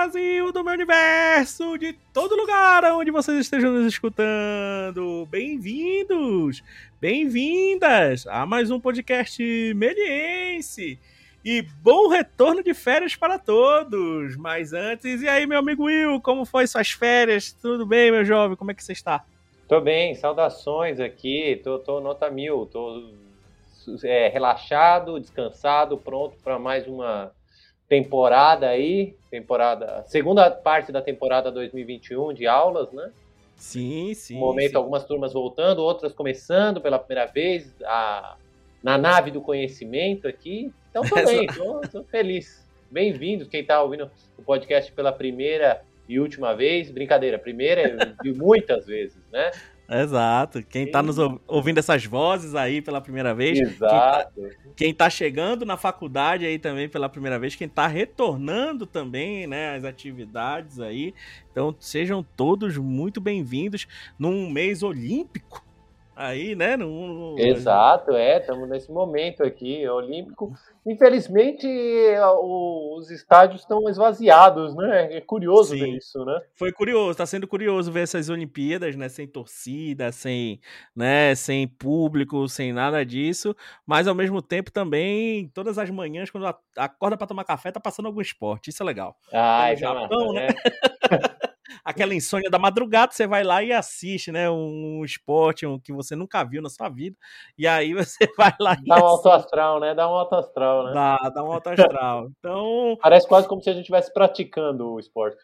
Brasil, do meu universo, de todo lugar onde vocês estejam nos escutando. Bem-vindos, bem-vindas a mais um podcast meliense. E bom retorno de férias para todos. Mas antes, e aí, meu amigo Will, como foi suas férias? Tudo bem, meu jovem? Como é que você está? Tô bem, saudações aqui. Tô, tô nota mil, tô é, relaxado, descansado, pronto para mais uma temporada aí, temporada, segunda parte da temporada 2021 de aulas, né? Sim, sim. No momento, sim. algumas turmas voltando, outras começando pela primeira vez a, na nave do conhecimento aqui. Então, tô bem, tô, tô feliz. Bem-vindos, quem está ouvindo o podcast pela primeira e última vez. Brincadeira, primeira de muitas vezes, né? Exato. Quem está nos ouvindo essas vozes aí pela primeira vez. Exato. Quem tá, quem tá, chegando na faculdade aí também pela primeira vez. Quem está retornando também, né? As atividades aí. Então sejam todos muito bem-vindos num mês olímpico. Aí, né? No, no... Exato, é, estamos nesse momento aqui, olímpico. Infelizmente, os estádios estão esvaziados, né? É curioso Sim. ver isso, né? Foi curioso, está sendo curioso ver essas Olimpíadas, né? Sem torcida, sem, né? sem público, sem nada disso. Mas ao mesmo tempo também, todas as manhãs, quando acorda para tomar café, tá passando algum esporte. Isso é legal. Ah, no Japão, né? É. aquela insônia da madrugada, você vai lá e assiste, né? Um esporte um, que você nunca viu na sua vida. E aí você vai lá e. Dá um alto astral, né? Dá um alto astral, né? Dá, dá um alto astral. Então. Parece quase como se a gente estivesse praticando o esporte.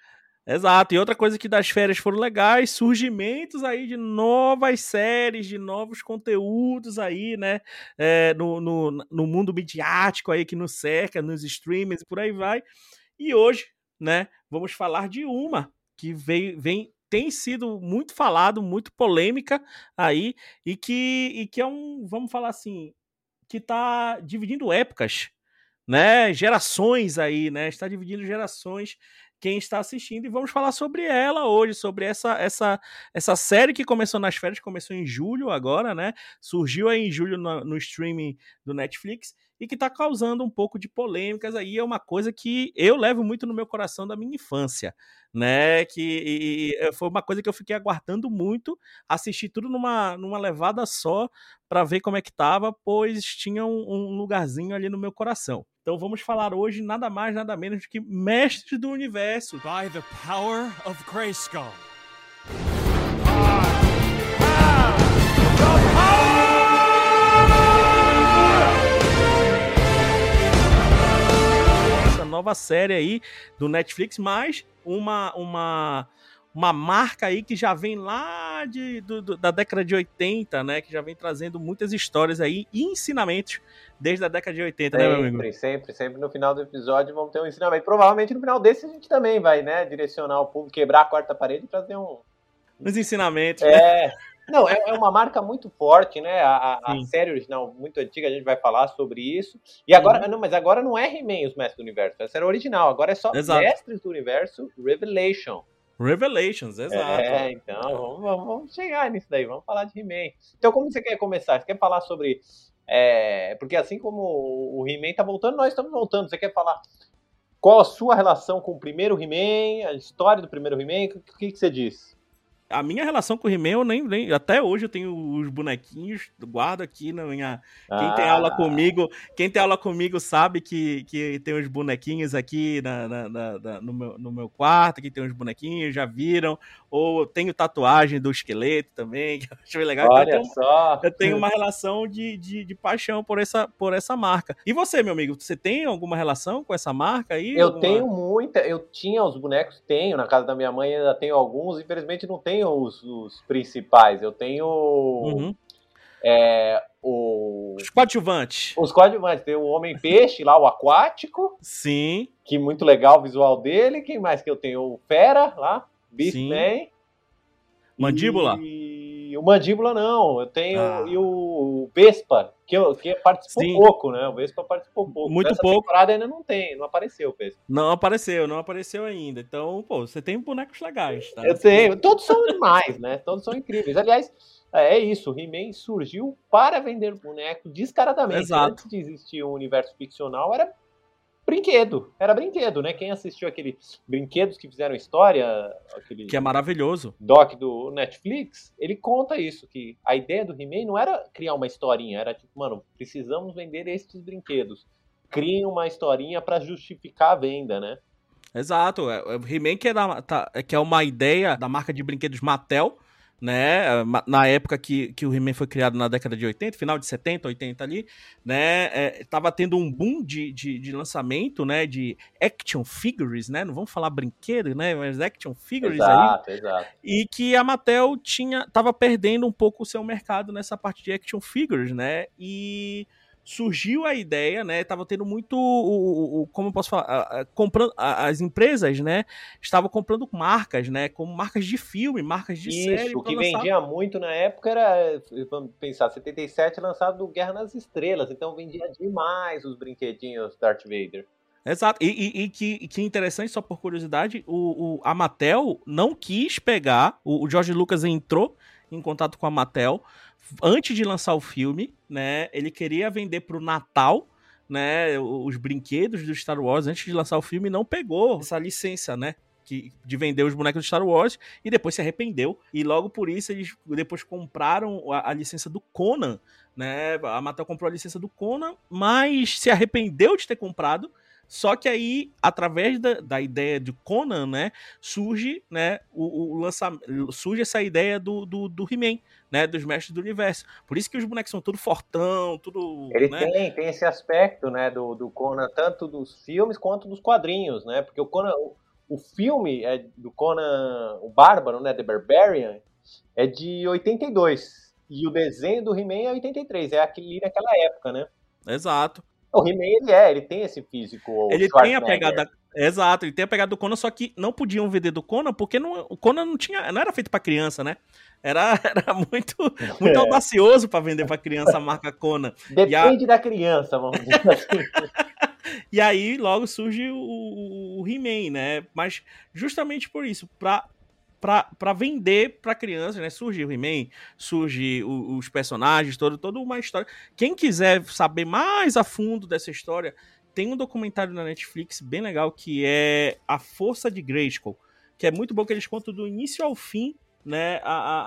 Exato, e outra coisa que das férias foram legais, surgimentos aí de novas séries, de novos conteúdos aí, né, é, no, no, no mundo midiático aí que nos cerca, nos streamers e por aí vai. E hoje, né, vamos falar de uma que veio, vem tem sido muito falado, muito polêmica aí, e que, e que é um, vamos falar assim, que está dividindo épocas, né? Gerações aí, né? Está dividindo gerações quem está assistindo e vamos falar sobre ela hoje, sobre essa essa essa série que começou nas férias, começou em julho agora, né? Surgiu aí em julho no, no streaming do Netflix e que está causando um pouco de polêmicas aí, é uma coisa que eu levo muito no meu coração da minha infância, né? Que e, e foi uma coisa que eu fiquei aguardando muito, assistir tudo numa, numa levada só para ver como é que tava, pois tinha um, um lugarzinho ali no meu coração. Então vamos falar hoje nada mais, nada menos do que Mestres do Universo. By the power of Grayskull. Nova série aí do Netflix, mas uma uma uma marca aí que já vem lá de, do, do, da década de 80, né? Que já vem trazendo muitas histórias aí e ensinamentos desde a década de 80, sempre, né, meu amigo? Sempre, sempre, sempre no final do episódio vamos ter um ensinamento. Provavelmente no final desse a gente também vai, né? Direcionar o público, quebrar a quarta parede e trazer um. Nos ensinamentos. É. Né? Não, é, é, uma marca muito forte, né? A, a, série original, muito antiga, a gente vai falar sobre isso. E agora, uhum. não, mas agora não é He-Man os Mestres do Universo, essa era original, agora é só Exato. Mestres do Universo Revelation. Revelations, exato. É, então, vamos, vamos, vamos chegar nisso daí, vamos falar de He-Man. Então, como você quer começar? Você quer falar sobre. É, porque assim como o He-Man tá voltando, nós estamos voltando. Você quer falar qual a sua relação com o primeiro He-Man, a história do primeiro He-Man? O que, que você diz? A minha relação com o He-Man, eu nem, nem, Até hoje eu tenho os bonequinhos, guardo aqui na minha. Quem ah. tem aula ah. comigo, quem tem aula comigo sabe que, que tem os bonequinhos aqui na, na, na, no, meu, no meu quarto, que tem os bonequinhos, já viram. Ou tenho tatuagem do esqueleto também, que eu acho legal. Olha então, eu tenho, só. Eu tenho uma relação de, de, de, paixão por essa, por essa marca. E você, meu amigo, você tem alguma relação com essa marca aí? Eu alguma... tenho muita. Eu tinha os bonecos, tenho. Na casa da minha mãe ainda tenho alguns, infelizmente não tenho tenho os, os principais, eu tenho uhum. é, o... os coadjuvantes. Os coadjuvantes, tem o Homem-Peixe lá, o aquático. Sim. Que muito legal o visual dele. Quem mais que eu tenho? O Fera lá, Beastman. Mandíbula? E o Mandíbula não, eu tenho ah. e o Vespa, que, eu, que participou Sim. pouco, né? O Vespa participou pouco. Muito Nessa pouco. temporada ainda não tem, não apareceu o Vespa. Não apareceu, não apareceu ainda. Então, pô, você tem bonecos legais, tá? Eu tenho. Todos são demais, né? Todos são incríveis. Aliás, É, é isso, o He-Man surgiu para vender boneco descaradamente. Exato. Antes de existir um universo ficcional, era brinquedo. Era brinquedo, né? Quem assistiu aqueles brinquedos que fizeram história, aquele Que é maravilhoso. doc do Netflix, ele conta isso, que a ideia do He-Man não era criar uma historinha, era tipo, mano, precisamos vender estes brinquedos. Criem uma historinha para justificar a venda, né? Exato. é- é O He-Man que é, da- tá- que é uma ideia da marca de brinquedos Mattel, né? Na época que, que o He-Man foi criado na década de 80, final de 70, 80 ali, né? É, tava tendo um boom de, de, de lançamento, né? De action figures, né? Não vamos falar brinquedo, né? Mas action figures aí. Exato, exato. E que a Mattel tinha, tava perdendo um pouco o seu mercado nessa parte de action figures, né? E surgiu a ideia, né? Tava tendo muito, o, o- o- como eu posso falar, a- a- comprando a- as empresas, né? Estavam comprando marcas, né? Como marcas de filme, marcas de série. Isso, o pra que lançar. vendia muito na época era, vamos pensar, 77 lançado do Guerra nas Estrelas, então vendia demais os brinquedinhos Darth Vader. Exato. E, e- e que, que interessante, só por curiosidade, o, o- a Mattel não quis pegar. O, o George Lucas entrou em contato com a Mattel antes de lançar o filme, né? Ele queria vender pro Natal, né? Os brinquedos do Star Wars antes de lançar o filme não pegou essa licença, né? Que, de vender os bonecos do Star Wars e depois se arrependeu. E logo por isso eles depois compraram a, a licença do Conan, né? A Mattel comprou a licença do Conan, mas se arrependeu de ter comprado. Só que aí, através da, da ideia de Conan, né, surge, né, o, o lançamento, surge essa ideia do, do, do He-Man, né, dos mestres do universo. Por isso que os bonecos são tudo fortão, tudo, Ele né? tem, tem esse aspecto, né, do, do Conan, tanto dos filmes quanto dos quadrinhos, né, porque o Conan, o, o filme é do Conan, o Bárbaro, né, The Barbarian, é de 82, e o desenho do He-Man é 83, é aquele naquela época, né. Exato. O He-Man, ele é, ele tem esse físico, Ele tem a pegada. Exato, ele tem a pegada do Conan, só que não podiam vender do Conan, porque não, o Conan não tinha. Não era feito pra criança, né? Era, era muito, muito É. audacioso pra vender pra criança a marca Conan. Depende da criança, vamos dizer assim. E aí logo surge o, o, o He-Man, né? Mas justamente por isso, pra, pra vender pra criança, né? Surge o He-Man, surge o- os personagens, todo, toda uma história. Quem quiser saber mais a fundo dessa história, tem um documentário na Netflix bem legal que é A Força de Grayskull, que é muito bom que eles contam do início ao fim, né? A, a,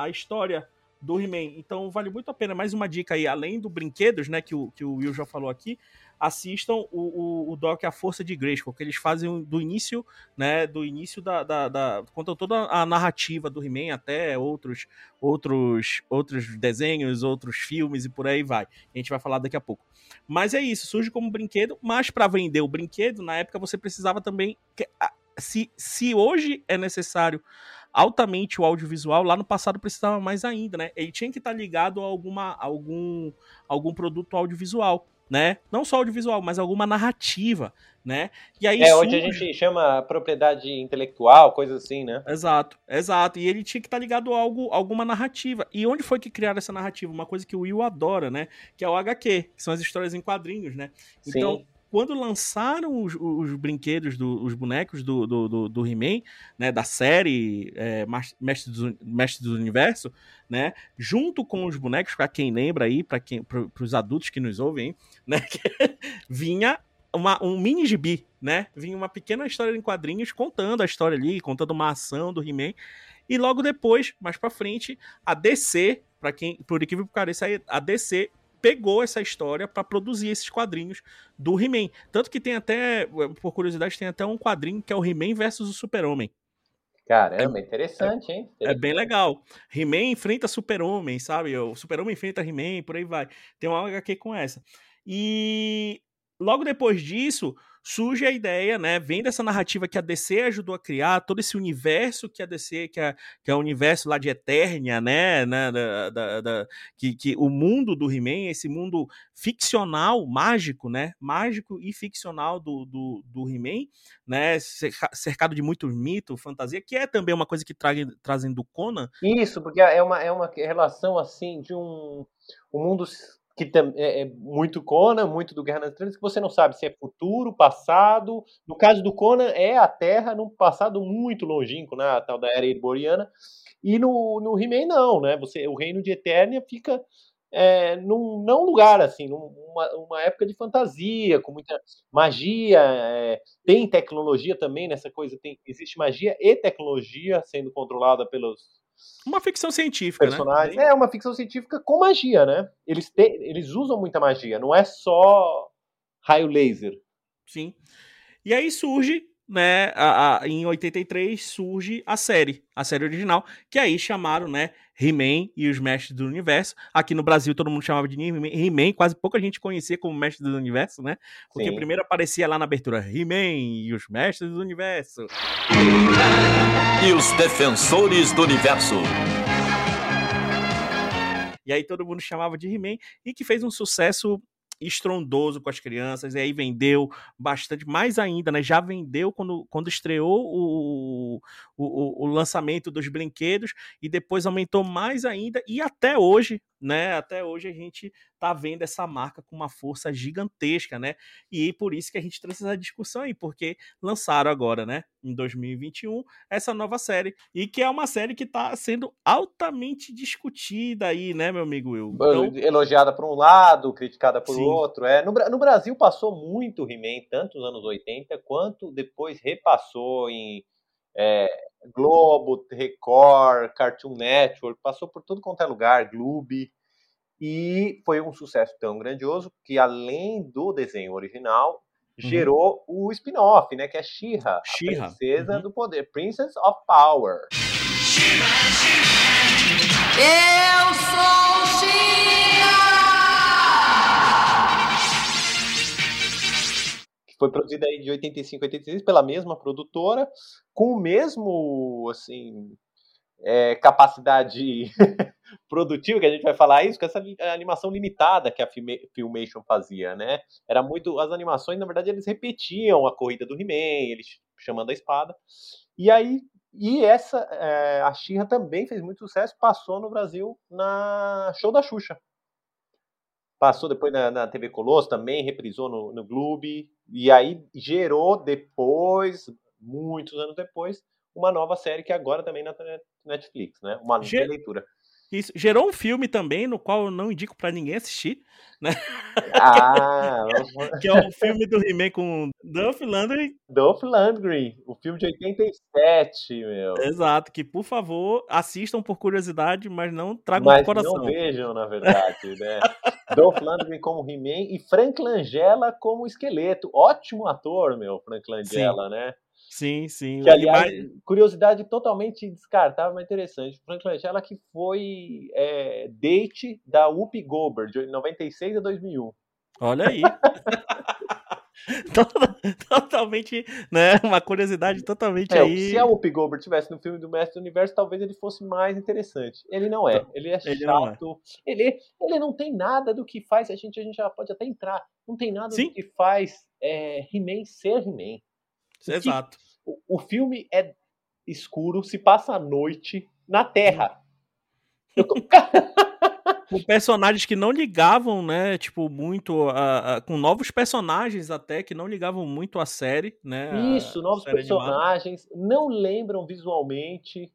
a- a história do He-Man. Então vale muito a pena. Mais uma dica aí, além do brinquedos, né? Que o, que o Will já falou aqui, assistam o, o, o doc A Força de Grayskull, que eles fazem do início, né, do início da, da, da contam toda a narrativa do He-Man até outros, outros, outros desenhos, outros filmes e por aí vai. A gente vai falar daqui a pouco. Mas é isso, surge como brinquedo, mas para vender o brinquedo, na época você precisava também se, se hoje é necessário altamente o audiovisual, lá no passado precisava mais ainda, né? Ele tinha que estar ligado a alguma, algum, algum produto audiovisual, né? Não só audiovisual, mas alguma narrativa, né? E aí É, hoje a surge- gente chama propriedade intelectual, coisa assim, né? Exato, exato. E ele tinha que estar ligado a algo, alguma narrativa. E onde foi que criaram essa narrativa? Uma coisa que o Will adora, né? Que é o HQ, que são as histórias em quadrinhos, né? Então, Sim. Quando lançaram os, os brinquedos, do- os bonecos do, do, do, do He-Man, né, da série é, Mestre, do, Mestre do Universo, né, junto com os bonecos, para quem lembra aí, para para os adultos que nos ouvem, né, vinha uma, um mini gibi, né, vinha uma pequena história em quadrinhos contando a história ali, contando uma ação do He-Man, e logo depois, mais para frente, a DC, para quem, por incrível que pareça, a DC pegou essa história para produzir esses quadrinhos do He-Man. Tanto que tem até, por curiosidade, tem até um quadrinho que é o He-Man versus o Super-Homem. Caramba, interessante, hein? É bem legal. He-Man enfrenta Super-Homem, sabe? O Super-Homem enfrenta He-Man, por aí vai. Tem uma HQ com essa. E logo depois disso, surge a ideia, né? Vem dessa narrativa que a DC ajudou a criar, todo esse universo que a DC, que é, que é o universo lá de Eternia, né? né da, da- da- que, que o mundo do He-Man, esse mundo ficcional, mágico, né? Mágico e ficcional do, do, do He-Man, né? cerca- Cercado de muitos mitos, fantasia, que é também uma coisa que tragem, trazem do Conan. Isso, porque é uma, é uma relação assim de um, um mundo que é, é, muito Conan, muito do Guerra nas Estrelas, que você não sabe se é futuro, passado. No caso do Conan, é a Terra num passado muito longínquo, né? A tal da Era Ereboriana. E no, no He-Man, não, né? Você, o reino de Eternia fica é, num não lugar assim, numa uma época de fantasia, com muita magia, é, tem tecnologia também nessa coisa, tem, existe magia e tecnologia sendo controlada pelos uma ficção científica, personagens. né? É uma ficção científica com magia, né? Eles, te, eles usam muita magia, não é só raio laser. Sim. E aí surge, né, a, a, em 83 surge a série, a série original, que aí chamaram, né, He-Man e os Mestres do Universo. Aqui no Brasil todo mundo chamava de He-Man, quase pouca gente conhecia como Mestre do Universo, né? Porque Sim. primeiro aparecia lá na abertura He-Man e os Mestres do Universo. E os Defensores do Universo. E aí todo mundo chamava de He-Man e que fez um sucesso estrondoso com as crianças, e aí vendeu bastante, mais ainda, né? Já vendeu quando, quando estreou o, o, o lançamento dos brinquedos, e depois aumentou mais ainda, e até hoje, né? Até hoje a gente tá vendo essa marca com uma força gigantesca, né? E por isso que a gente trouxe essa discussão aí, porque lançaram agora, né, em 2021, essa nova série, e que é uma série que tá sendo altamente discutida aí, né, meu amigo Will? Então... Elogiada por um lado, criticada por Sim. outro. É, no, no Brasil passou muito He-Man, tanto nos anos 80, quanto depois repassou em é, Globo, Record, Cartoon Network, passou por tudo quanto é lugar, Gloob, e foi um sucesso tão grandioso que, além do desenho original, uhum. gerou o spin-off, né, que é She-Ra, She a princesa uhum. do poder, Princess of Power. Eu sou foi produzida aí de 85 a 86 pela mesma produtora, com o mesmo, assim, é, capacidade produtiva, que a gente vai falar isso, com essa animação limitada que a Filmation fazia, né? Era muito. As animações, na verdade, eles repetiam a corrida do He-Man, eles chamando a espada. E aí. E essa, é, a Xirra também fez muito sucesso, passou no Brasil na Show da Xuxa. Passou depois na, na TV Colosso também, reprisou no, no Gloob, e aí gerou depois, muitos anos depois, uma nova série que agora também na Netflix, né? Uma Ger leitura. Isso gerou um filme também, no qual eu não indico para ninguém assistir, né? Ah, que é o filme do He-Man com Dolph Lundgren. Dolph Lundgren, o filme de 87, meu. Exato, que por favor assistam por curiosidade, mas não tragam mas coração. não vejam, na verdade, né? Dolph Lundgren como He-Man e Frank Langella como esqueleto. Ótimo ator, meu, Frank Langella, Sim. né? Sim, sim. Que, aliás, curiosidade totalmente descartável, mas interessante. Frank Langella que foi é, date da Whoopi Goldberg, de 96 a 2001. Olha aí. totalmente, né? Uma curiosidade totalmente é, aí. Se a Whoopi Goldberg tivesse no filme do Mestre do Universo, talvez ele fosse mais interessante. Ele não é. Ele é ele chato. É. Ele, ele não tem nada do que faz. A gente, a gente já pode até entrar. Não tem nada Sim? do que faz é, He-Man ser He-Man. Exato. O, o, filme é escuro, se passa à noite na Terra. Eu tô... com personagens que não ligavam, né? Tipo, muito. A, a, com novos personagens até que não ligavam muito à série, né? Isso, novos personagens, animada. não lembram visualmente,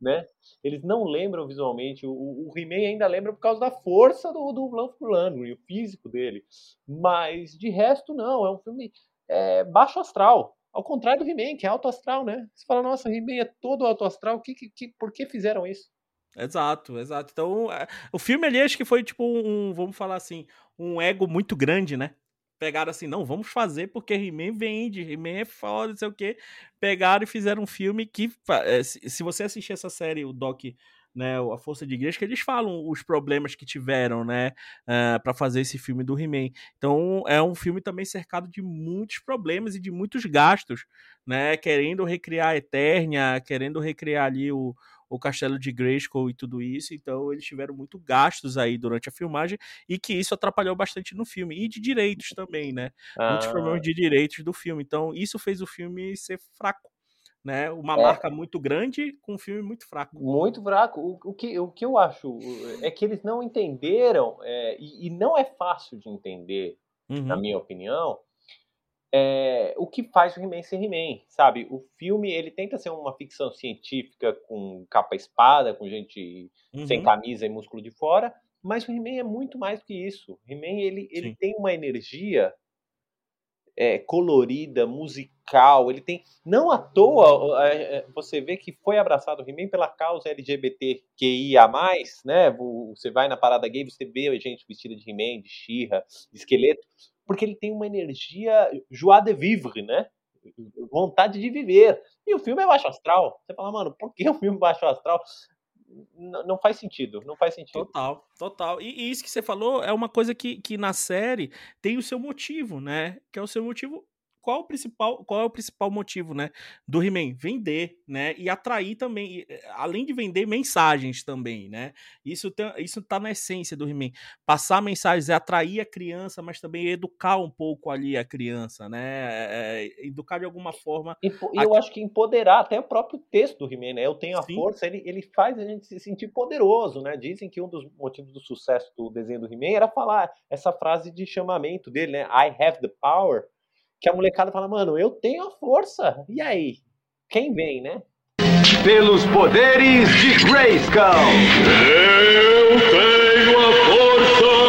né? Eles não lembram visualmente. O, o He-Man ainda lembra por causa da força do, do Blanco Landry, o físico dele. Mas de resto, não. É um filme é, baixo astral. Ao contrário do He-Man, que é alto astral, né? Você fala, nossa, He-Man é todo alto astral, que, que, que, por que fizeram isso? Exato, exato. Então, é, o filme ali acho que foi tipo um, vamos falar assim, um ego muito grande, né? Pegaram assim, não, vamos fazer porque He-Man vende, He-Man é foda, não sei o quê. Pegaram e fizeram um filme que, é, se você assistir essa série, o Doc né, a Força de Igreja, que eles falam os problemas que tiveram, né, uh, eh, para fazer esse filme do He-Man. Então, é um filme também cercado de muitos problemas e de muitos gastos, né, querendo recriar a Eternia, querendo recriar ali o, o castelo de Grayskull e tudo isso, então eles tiveram muito gastos aí durante a filmagem e que isso atrapalhou bastante no filme e de direitos também, né? Ah. Muitos problemas de direitos do filme. Então isso fez o filme ser fraco né? Uma É. marca muito grande com um filme muito fraco. Muito fraco. O, o que, o que eu acho é que eles não entenderam, é, e, e não é fácil de entender, na Uhum. minha opinião, é, o que faz o He-Man ser He-Man, sabe? O filme, ele tenta ser uma ficção científica com capa e espada, com gente sem Uhum. camisa e músculo de fora, mas o He-Man é muito mais do que isso. O He-Man, ele, ele Sim. tem uma energia é, colorida, musical, ele tem... Não à toa, é, é, você vê que foi abraçado o He-Man pela causa LGBTQIA+, né? Você vai na parada gay, você vê gente vestida de He-Man, de She-Ra, de esqueleto, porque ele tem uma energia joie de vivre, né? Vontade de viver. E o filme é baixo astral. Você fala, mano, por que o filme baixo astral? Não faz sentido, não faz sentido. Total, total. E, e isso que você falou é uma coisa que, que na série tem o seu motivo, né? Que é o seu motivo. Qual o principal, qual é o principal motivo, né, do He-Man? Vender, né, e atrair também, eh, além de vender mensagens também, né? Isso tem, isso tá na essência do He-Man. Passar mensagens é atrair a criança, mas também educar um pouco ali a criança, né? É, é, educar de alguma forma. E, e eu acho que empoderar até o próprio texto do He-Man, né? Eu tenho a Sim. força, ele, ele faz a gente se sentir poderoso, né? Dizem que um dos motivos do sucesso do desenho do He-Man era falar essa frase de chamamento dele, né? I have the power. Que a molecada fala, mano, eu tenho a força. E aí? Quem vem, né? Pelos poderes de Grayskull. Eu tenho a força!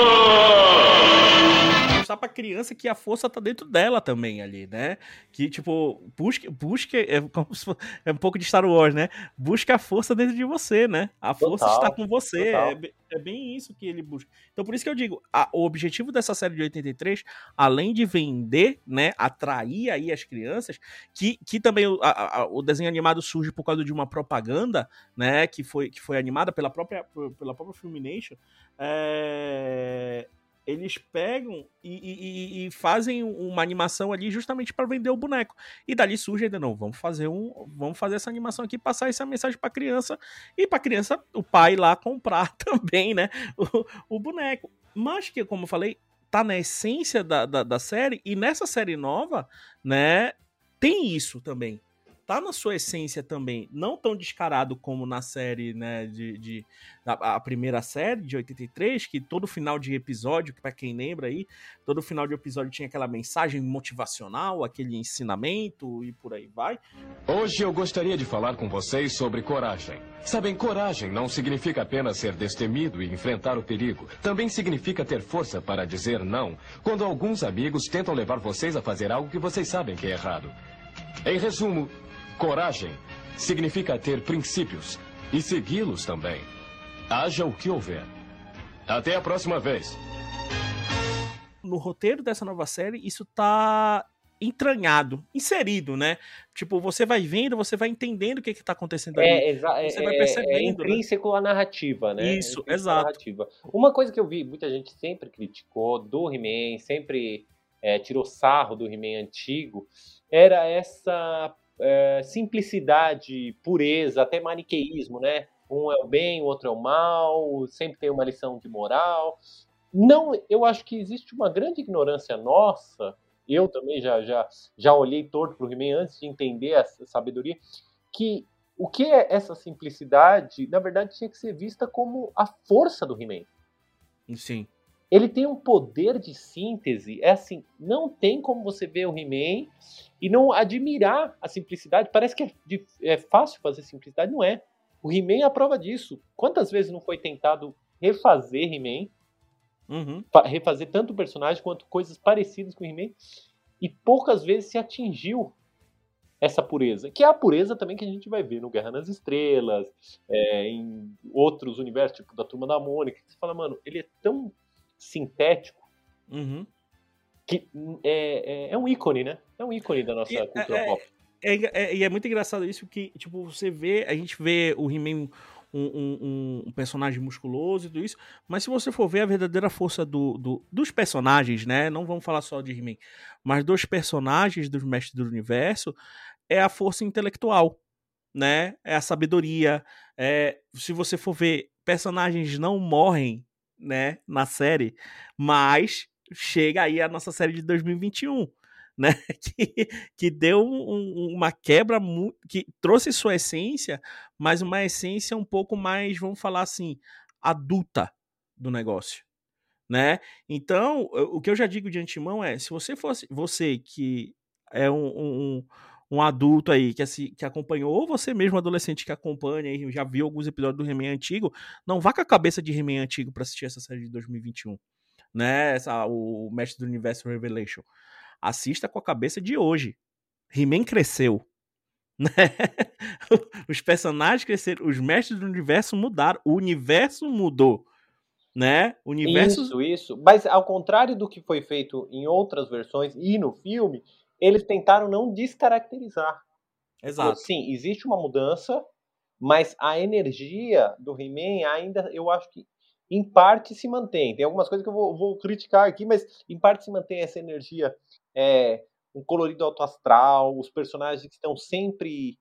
Mostrar pra criança que a força tá dentro dela também ali, né? Que, tipo, busque, busque é, como se fo- é um pouco de Star Wars, né? Busca a força dentro de você, né? A força Total, está com você. É, é bem isso que ele busca. Então, por isso que eu digo, a- o objetivo dessa série de 83, além de vender, né? Atrair aí as crianças, que, que também o, a- a- o desenho animado surge por causa de uma propaganda, né? Que foi, que foi animada pela própria, pela própria Filmination. É, eles pegam e, e- e- fazem uma animação ali justamente para vender o boneco. E dali surge ainda não, vamos fazer um, vamos fazer essa animação aqui, passar essa mensagem para criança e para criança o pai lá comprar também, né, o, o boneco. Mas que como eu falei, tá na essência da, da, da série e nessa série nova, né, tem isso também. Tá na sua essência também, não tão descarado como na série, né, de, de a, a primeira série de 83, que todo final de episódio, para quem lembra aí, todo final de episódio tinha aquela mensagem motivacional, aquele ensinamento e por aí vai. Hoje eu gostaria de falar com vocês sobre coragem. Sabem, coragem não significa apenas ser destemido e enfrentar o perigo. Também significa ter força para dizer não quando alguns amigos tentam levar vocês a fazer algo que vocês sabem que é errado. Em resumo, coragem significa ter princípios e segui-los também. Haja o que houver. Até a próxima vez. No roteiro dessa nova série, isso tá entranhado, inserido, né? Tipo, você vai vendo, você vai entendendo o que que tá acontecendo ali. É, é, Você vai é- percebendo, é né? intrínseco à narrativa, né? É Isso, à exato. narrativa. Uma coisa que eu vi, muita gente sempre criticou do He-Man, sempre é, tirou sarro do He-Man antigo, era essa é, simplicidade, pureza, até maniqueísmo, né? Um é o bem, o outro é o mal, sempre tem uma lição de moral. Não, eu acho que existe uma grande ignorância nossa. Eu também já já já olhei torto pro He-Man antes de entender essa sabedoria que o que é essa simplicidade, na verdade, tinha que ser vista como a força do He-Man. Sim. Ele tem um poder de síntese, é assim, não tem como você ver o He-Man e não admirar a simplicidade. Parece que é, de- é fácil fazer simplicidade, não é. O He-Man é a prova disso. Quantas vezes não foi tentado refazer He-Man, Uhum. fa- refazer tanto o personagem quanto coisas parecidas com o He-Man, e poucas vezes se atingiu essa pureza, que é a pureza também que a gente vai ver no Guerra nas Estrelas, é, em outros universos, tipo da Turma da Mônica, que você fala, mano, ele é tão sintético Uhum. que é, é, é um ícone, né? É um ícone da nossa E- cultura é- pop. É, é- e é muito engraçado isso que, tipo, você vê, a gente vê o He-Man um, um- um- um personagem musculoso e tudo isso, mas se você for ver a verdadeira força do, do- dos personagens, né? Não vamos falar só de He-Man, mas dos personagens dos Mestres do Universo, é a força intelectual, né? É a sabedoria. É, se você for ver, personagens não morrem, né? Na série, mas chega aí a nossa série de 2021. né? Que, que deu um, uma quebra que trouxe sua essência, mas uma essência um pouco mais, vamos falar assim, adulta do negócio, né? Então, o que eu já digo de antemão é, se você fosse você que é um, um, um adulto aí que, assim, que acompanhou, ou você mesmo adolescente que acompanha e já viu alguns episódios do He-Man antigo, não vá com a cabeça de He-Man antigo para assistir essa série de 2021, né? Essa, o Mestre do Universo Revelation. Assista com a cabeça de hoje. He-Man cresceu, né? Os personagens cresceram, os mestres do universo mudaram, o universo mudou, né? Universo Isso, isso. Mas ao contrário do que foi feito em outras versões e no filme, eles tentaram não descaracterizar. Exato. Sim, existe uma mudança, mas a energia do He-Man ainda, eu acho que em parte se mantém. Tem algumas coisas que eu vou, vou criticar aqui, mas em parte se mantém essa energia, é, um colorido alto astral, os personagens que estão sempre.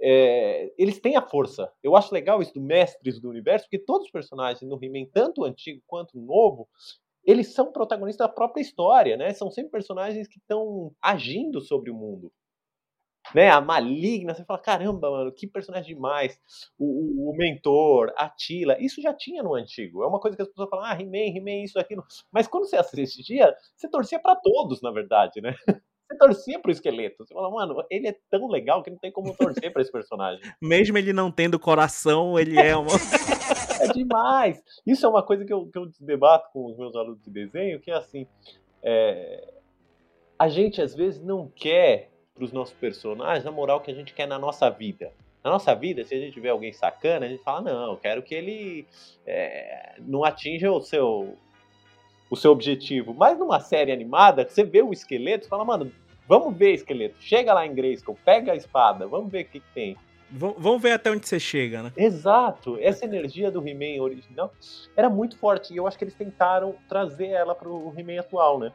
É, eles têm a força. Eu acho legal isso do Mestres do Universo, porque todos os personagens no He-Man, tanto o antigo quanto o novo, eles são protagonistas da própria história, né? São sempre personagens que estão agindo sobre o mundo. Né, a maligna, você fala, caramba, mano, que personagem demais. O, o, o mentor, a Tila, isso já tinha no antigo. É uma coisa que as pessoas falam, ah, He-Man, He-Man, isso, aquilo. Mas quando você assistia, você torcia para todos, na verdade, né? Você torcia pro esqueleto. Você fala, mano, ele é tão legal que não tem como torcer para esse personagem. Mesmo ele não tendo coração, ele é uma. é demais. Isso é uma coisa que eu, que eu debato com os meus alunos de desenho, que é assim, é... a gente às vezes não quer para os nossos personagens a moral que a gente quer na nossa vida. Na nossa vida, se a gente vê alguém sacana, a gente fala, não, eu quero que ele é, não atinja o seu, o seu objetivo. Mas numa série animada, você vê o esqueleto e fala, mano, vamos ver esqueleto. Chega lá em Grayskull, pega a espada, vamos ver o que, que tem. Vamos ver até onde você chega, né? Exato. Essa energia do He-Man original era muito forte. E eu acho que eles tentaram trazer ela pro He-Man atual, né?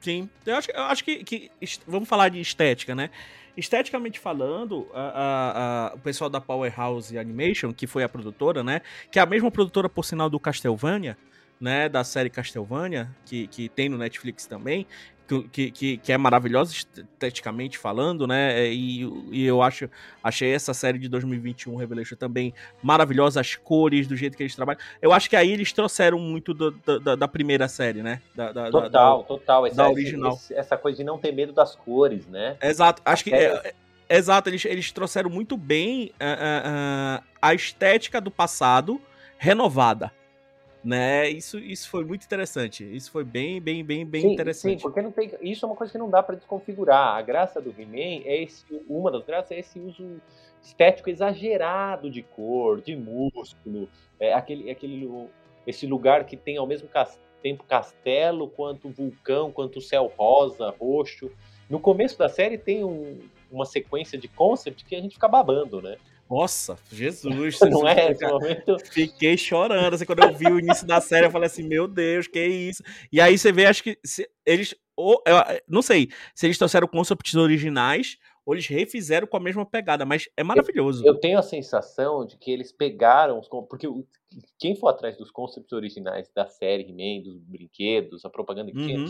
Sim. Eu acho, eu acho que, que, Vamos falar de estética, né? Esteticamente falando, a, a, a, o pessoal da Powerhouse Animation, que foi a produtora, né? Que é a mesma produtora, por sinal, do Castlevania, né? Da série Castlevania, que, que tem no Netflix também que, que, que, é maravilhosa esteticamente falando, né? É, e, e, eu acho, achei essa série de 2021 Revelation também maravilhosa, as cores, do jeito que eles trabalham. Eu acho que aí eles trouxeram muito do, da, da, primeira série, né? Da, da, total, total. Essa, da original. Esse, essa coisa de não ter medo das cores, né? Exato. Acho que. É, é, exato, eles, eles trouxeram muito bem uh, uh, a estética do passado renovada né? Isso, isso foi muito interessante. Isso foi bem, bem, bem, bem sim, interessante. Sim, porque não tem, isso é uma coisa que não dá para desconfigurar. A graça do He-Man é esse, uma das graças é esse uso estético exagerado de cor, de músculo, é aquele, aquele, esse lugar que tem ao mesmo tempo castelo, quanto vulcão, quanto céu rosa, roxo. No começo da série tem um, uma sequência de concept que a gente fica babando, né? Nossa, Jesus. Não é? Esse momento... Fiquei chorando. Assim, quando eu vi o início da série, eu falei assim, meu Deus, que isso? E aí você vê, acho que se, eles. Ou, eu, não sei se eles trouxeram concepts originais ou eles refizeram com a mesma pegada, mas é maravilhoso. Eu, eu tenho a sensação de que eles pegaram os. Porque quem for atrás dos concepts originais da série He-Man, dos brinquedos, a propaganda que uhum. tinha,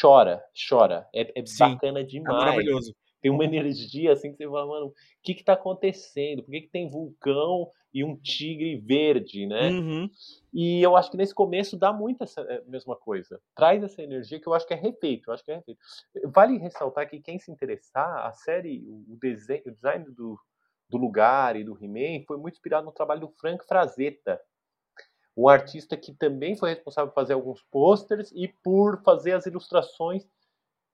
chora, chora. É, é bacana demais. É maravilhoso tem uma energia assim que você fala, mano, o que que tá acontecendo? Por que, que tem vulcão e um tigre verde, né? Uhum. E eu acho que nesse começo dá muito essa eh, mesma coisa. Traz essa energia que eu acho que é refeito, eu acho que é refeito. Vale ressaltar que quem se interessar, a série, o desenho, o design do, do lugar e do He-Man foi muito inspirado no trabalho do Frank Frazetta, um artista que também foi responsável por fazer alguns posters e por fazer as ilustrações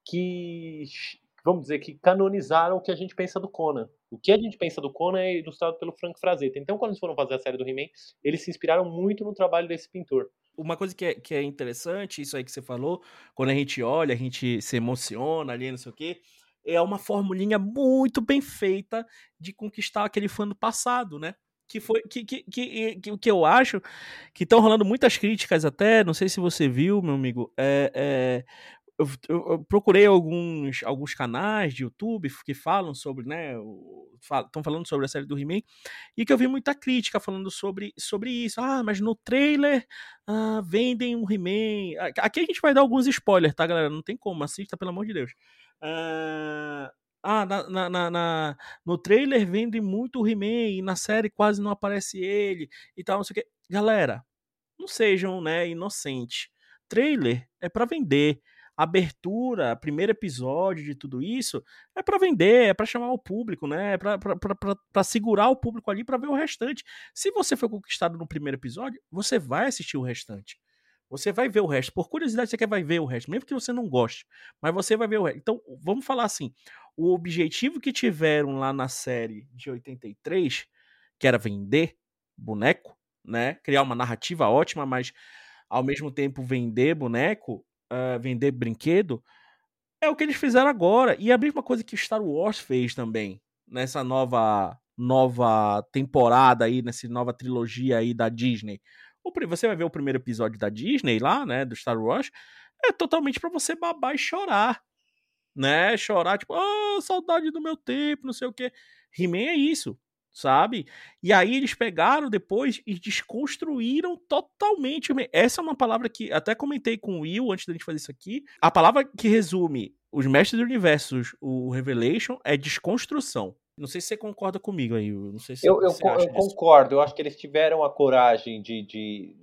que vamos dizer, que canonizaram o que a gente pensa do Conan. O que a gente pensa do Conan é ilustrado pelo Frank Frazetta. Então, quando eles foram fazer a série do He-Man, eles se inspiraram muito no trabalho desse pintor. Uma coisa que é, que é interessante, isso aí que você falou, quando a gente olha, a gente se emociona ali, não sei o quê, é uma formulinha muito bem feita de conquistar aquele fã do passado, né? que foi que que, que, que, que eu acho que estão rolando muitas críticas até, não sei se você viu, meu amigo, é, é eu, eu, procurei alguns, alguns canais de YouTube que falam sobre, né, estão falando sobre a série do He-Man, e que eu vi muita crítica falando sobre, sobre isso. Ah, mas no trailer ah, vendem um He-Man. Aqui a gente vai dar alguns spoilers, tá, galera? Não tem como, assista, pelo amor de Deus. ah, ah, na, na, na, no trailer vende muito o He-Man e na série quase não aparece ele e tal, não sei o que. Galera, não sejam, né, inocentes. Trailer é pra vender. Abertura, primeiro episódio de tudo isso é pra vender, é pra chamar o público, né? É pra segurar o público ali pra ver o restante. Se você foi conquistado no primeiro episódio, você vai assistir o restante. Você vai ver o resto. Por curiosidade, você quer vai ver o resto, mesmo que você não goste, mas você vai ver o resto. Então, vamos falar assim: o objetivo que tiveram lá na série de 83, que era vender boneco, né? Criar uma narrativa ótima, mas ao mesmo tempo vender boneco, ah, vender brinquedo, é o que eles fizeram agora. E é a mesma coisa que Star Wars fez também, nessa nova nova temporada aí, nessa nova trilogia aí da Disney. Você vai ver o primeiro episódio da Disney lá, né, do Star Wars, é totalmente pra você babar e chorar, né? Chorar, tipo, ah, saudade do meu tempo, não sei o quê. He-Man é isso, sabe? E aí eles pegaram depois e desconstruíram totalmente. Essa é uma palavra que até comentei com o Will antes da gente fazer isso aqui. A palavra que resume os Mestres do Universo, o Revelation, é desconstrução. Não sei se você concorda comigo aí, Will. Não sei se Eu, eu, eu concordo, eu acho que eles tiveram a coragem de, de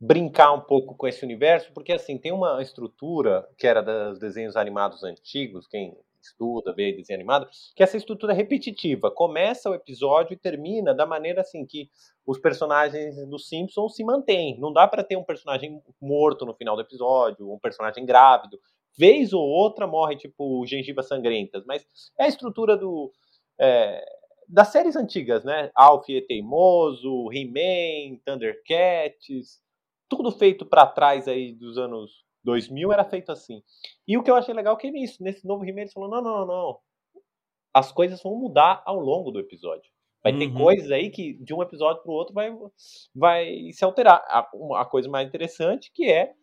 brincar um pouco com esse universo, porque assim, tem uma estrutura que era dos desenhos animados antigos, quem estuda, vê desenho animado, que essa estrutura repetitiva. Começa o episódio e termina da maneira assim que os personagens dos Simpsons se mantêm. Não dá para ter um personagem morto no final do episódio, um personagem grávido. Vez ou outra morre, tipo, gengivas sangrentas, mas é a estrutura do. é, das séries antigas, né? Alf e Teimoso, He-Man, Thundercats, tudo feito para trás aí dos anos 2000 era feito assim. E o que eu achei legal é que nisso, nesse novo He-Man, eles falaram, não, não, não, não. As coisas vão mudar ao longo do episódio. Vai ter Uhum. coisas aí que de um episódio para o outro vai, vai se alterar. A, a coisa mais interessante que é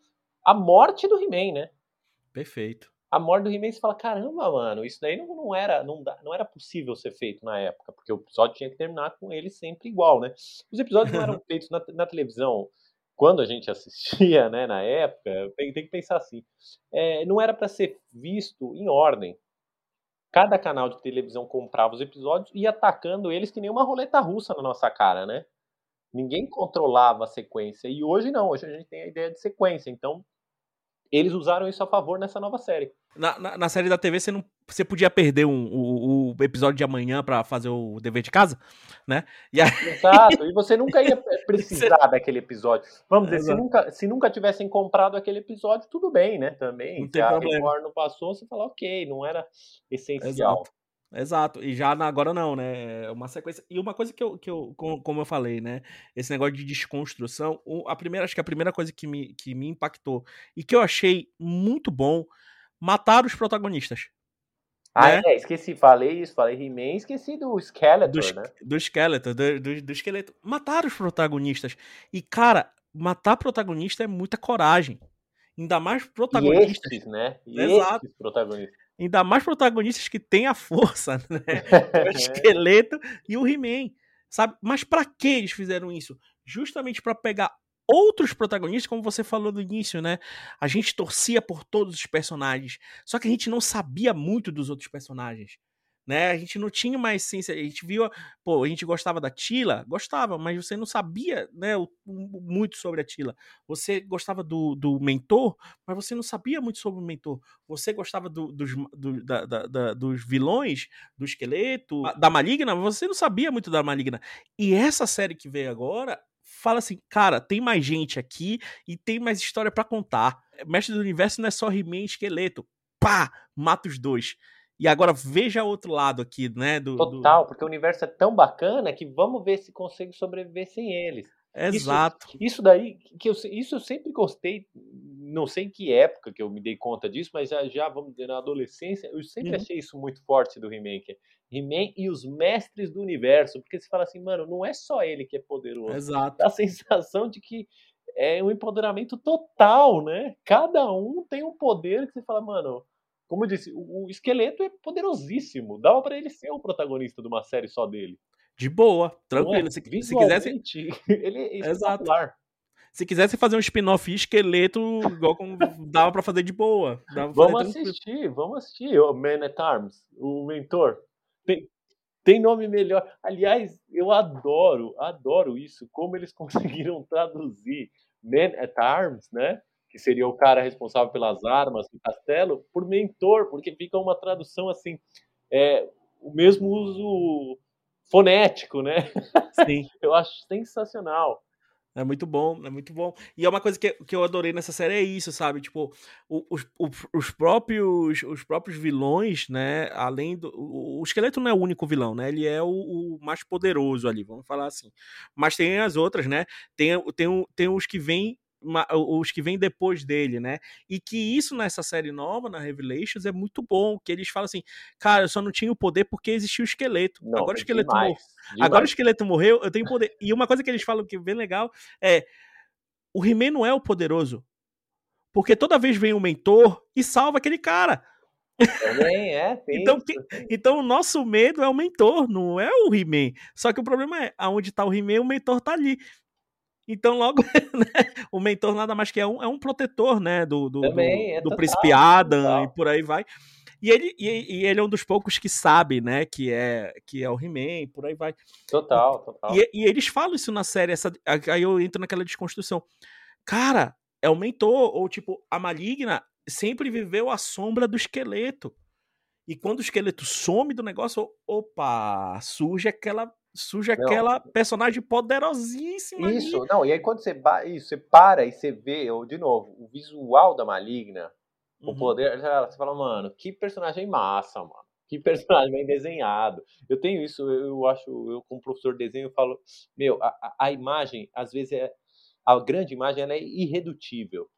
a morte do He-Man, né? Perfeito. a morte do He-Man, você fala, caramba, mano, isso daí não, não era não, não era possível ser feito na época, porque o episódio tinha que terminar com ele sempre igual, né? Os episódios não eram feitos na, na televisão quando a gente assistia, né, na época, tem, tem que pensar assim, é, não era para ser visto em ordem. Cada canal de televisão comprava os episódios e ia atacando eles que nem uma roleta russa na nossa cara, né? Ninguém controlava a sequência. E hoje não, hoje a gente tem a ideia de sequência. Então, eles usaram isso a favor nessa nova série. Na, na, na série da TV, você não você podia perder um, o, o episódio de amanhã pra fazer o dever de casa, né? E aí, Exato, e você nunca ia precisar daquele episódio. Vamos dizer, se nunca, se nunca tivessem comprado aquele episódio, tudo bem, né? Também. Não se tem a problema. Record não passou, você fala, ok, não era essencial. Exato. Exato, e já agora não, né? É uma sequência. E uma coisa que eu, que eu com- como eu falei, né? Esse negócio de desconstrução, a primeira, acho que a primeira coisa que me, que me impactou e que eu achei muito bom, matar os protagonistas. Ah, né? é, esqueci, falei isso, falei He-Man, esqueci do Skeletor, do, né? do esqueleto, do, do, do esqueleto. Matar os protagonistas. E, cara, matar protagonista é muita coragem. Ainda mais protagonistas. estes, né? Exato. protagonistas. Ainda mais protagonistas que têm a força, né? o esqueleto e o He-Man, sabe? Mas pra que eles fizeram isso? Justamente pra pegar outros protagonistas, como você falou no início, né? A gente torcia por todos os personagens, só que a gente não sabia muito dos outros personagens. Né? A gente não tinha uma essência, a gente viu, pô, a gente gostava da Tila, gostava, mas você não sabia, né, muito sobre a Tila. Você gostava do, do mentor, mas você não sabia muito sobre o mentor. Você gostava do- dos, do- da- da- da- dos vilões, do esqueleto, da maligna, você não sabia muito da maligna. E essa série que veio agora fala assim, cara, tem mais gente aqui e tem mais história pra contar. Mestre do Universo não é só He-Man e esqueleto. Pá, mata os dois. E agora veja outro lado aqui, né? Do, do- Total, porque o universo é tão bacana que vamos ver se consigo sobreviver sem eles. Exato. Isso daí, que eu, isso eu sempre gostei, não sei em que época que eu me dei conta disso, mas já, já vamos dizer, na adolescência, eu sempre Uhum. achei isso muito forte do He-Man, é He-Man e os mestres do universo, porque você fala assim, mano, não é só ele que é poderoso, Exato. dá a sensação de que é um empoderamento total, né? Cada um tem um poder que você fala, mano, como eu disse, o, esqueleto é poderosíssimo, dava pra ele ser o protagonista de uma série só dele. De boa, é? tranquilo. Se, se quisesse, ele é Exato. Se quisesse fazer um spin-off esqueleto, igual como dava pra fazer de boa. Vamos assistir, vamos assistir. O Man at Arms, o mentor. Tem, tem nome melhor. Aliás, eu adoro, adoro isso. Como eles conseguiram traduzir Man at Arms, né? Que seria o cara responsável pelas armas do castelo, por mentor, porque fica uma tradução assim, é, o mesmo uso fonético, né? Sim. Eu acho sensacional. É muito bom, é muito bom. E é uma coisa que, que eu adorei nessa série é isso, sabe? Tipo, os, o- os próprios os próprios vilões, né? Além do. O, o esqueleto não é o único vilão, né? Ele é o, o mais poderoso ali, vamos falar assim. Mas tem as outras, né? Tem, tem, tem os que vêm. Os que vêm depois dele, né? E que isso nessa série nova, na Revelations, é muito bom. Que eles falam assim, cara, eu só não tinha o poder porque existia o esqueleto. Não, Agora o esqueleto morreu. demais, Agora o demais. esqueleto morreu, eu tenho poder. E uma coisa que eles falam que é bem legal é: o He-Man não é o poderoso. Porque toda vez vem um mentor e salva aquele cara. Também é, tem Então, que-. Então o nosso medo é o mentor, não é o He-Man. Só que o problema é: aonde tá o He-Man, o mentor tá ali. Então, logo, né, o mentor nada mais que é um, é um protetor, né? Do, do, Também, do, é do total, príncipe Adam total. e por aí vai. E ele, e, e ele é um dos poucos que sabe, né? Que é, que é o He-Man, e por aí vai. Total, total. E, e eles falam isso na série, essa, aí eu entro naquela desconstrução. Cara, é o mentor, ou tipo, a maligna sempre viveu à sombra do esqueleto. E quando o esqueleto some do negócio, opa, surge aquela, surge Não. aquela personagem poderosíssima ali. Isso, não, e aí quando você, isso, você para e você vê, ou, de novo, o visual da Maligna, o Uhum. poder, você fala, mano, que personagem massa, mano. Que personagem bem desenhado. Eu tenho isso, eu acho, eu como professor de desenho, eu falo, meu, a, a- a imagem, às vezes, é a grande imagem ela é irredutível.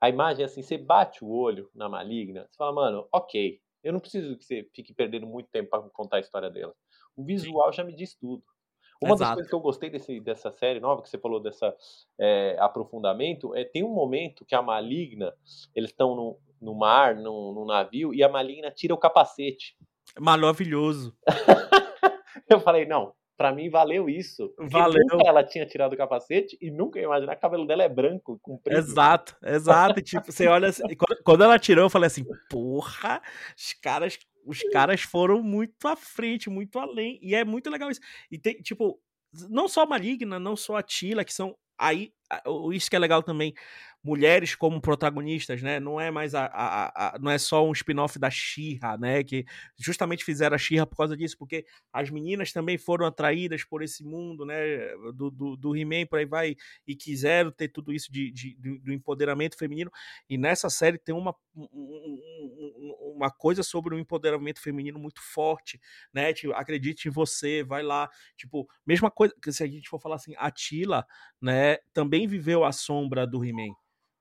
A imagem, assim, você bate o olho na Maligna, você fala, mano, ok, eu não preciso que você fique perdendo muito tempo para contar a história dela. O visual já me diz tudo. Uma das Exato. coisas que eu gostei desse, dessa série nova, que você falou dessa é, aprofundamento, é tem um momento que a Maligna, eles estão no, no mar, num, num navio, e a Maligna tira o capacete. Maravilhoso. Eu falei, não, pra mim valeu isso. Valeu. Nunca ela tinha tirado o capacete e nunca ia imaginar que o cabelo dela é branco, comprido. Exato, exato. E, tipo, você olha assim, quando, quando ela tirou, eu falei assim, porra, os caras, os caras foram muito à frente, muito além. E é muito legal isso. E tem, tipo, não só a Maligna, não só a Tila, que são. Aí, isso que é legal também. Mulheres como protagonistas, né? Não é mais a, a- a- não é só um spin-off da She-Ra, né? Que justamente fizeram a She-Ra por causa disso, porque as meninas também foram atraídas por esse mundo, né? Do, do, do He-Man, por aí vai, e quiseram ter tudo isso de, de- do, do empoderamento feminino. E nessa série tem uma, um- um- um- uma coisa sobre o empoderamento feminino muito forte, né? Tipo, acredite em você, vai lá. Tipo, mesma coisa que se a gente for falar assim, a Tila, né, também viveu a sombra do He-Man.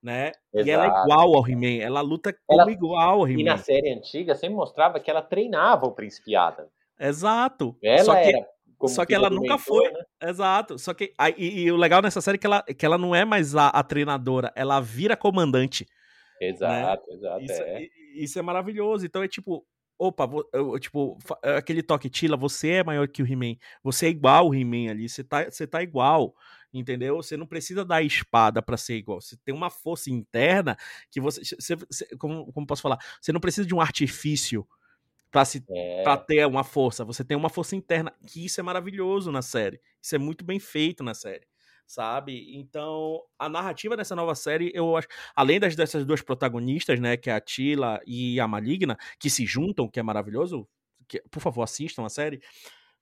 Né? E ela é Exato. igual ao He-Man, ela luta como Ela- igual ao E na He-Man. série antiga sempre mostrava que ela treinava o Príncipe Adam. Exato. Ela só que, era só que ela nunca mentor, foi. né? Exato. Só que. E, e o legal nessa série é que ela, que ela não é mais a, a treinadora, ela vira comandante. Exato, exato. Isso, é. i- isso é maravilhoso. Então é tipo. Opa, eu- tipo, é aquele toque, Tila, você é maior que o He-Man. Você é igual o He-Man ali. Você tá, você tá igual. Entendeu? Você não precisa dar espada pra ser igual. Você tem uma força interna que você. você- você- como, como posso falar? Você não precisa de um artifício pra se É. pra ter uma força. Você tem uma força interna, que isso é maravilhoso na série. Isso é muito bem feito na série, sabe? Então, a narrativa dessa nova série, eu acho, além das dessas duas protagonistas, né, que é a Tila e a Maligna, que se juntam, que é maravilhoso, que, por favor, assistam a série.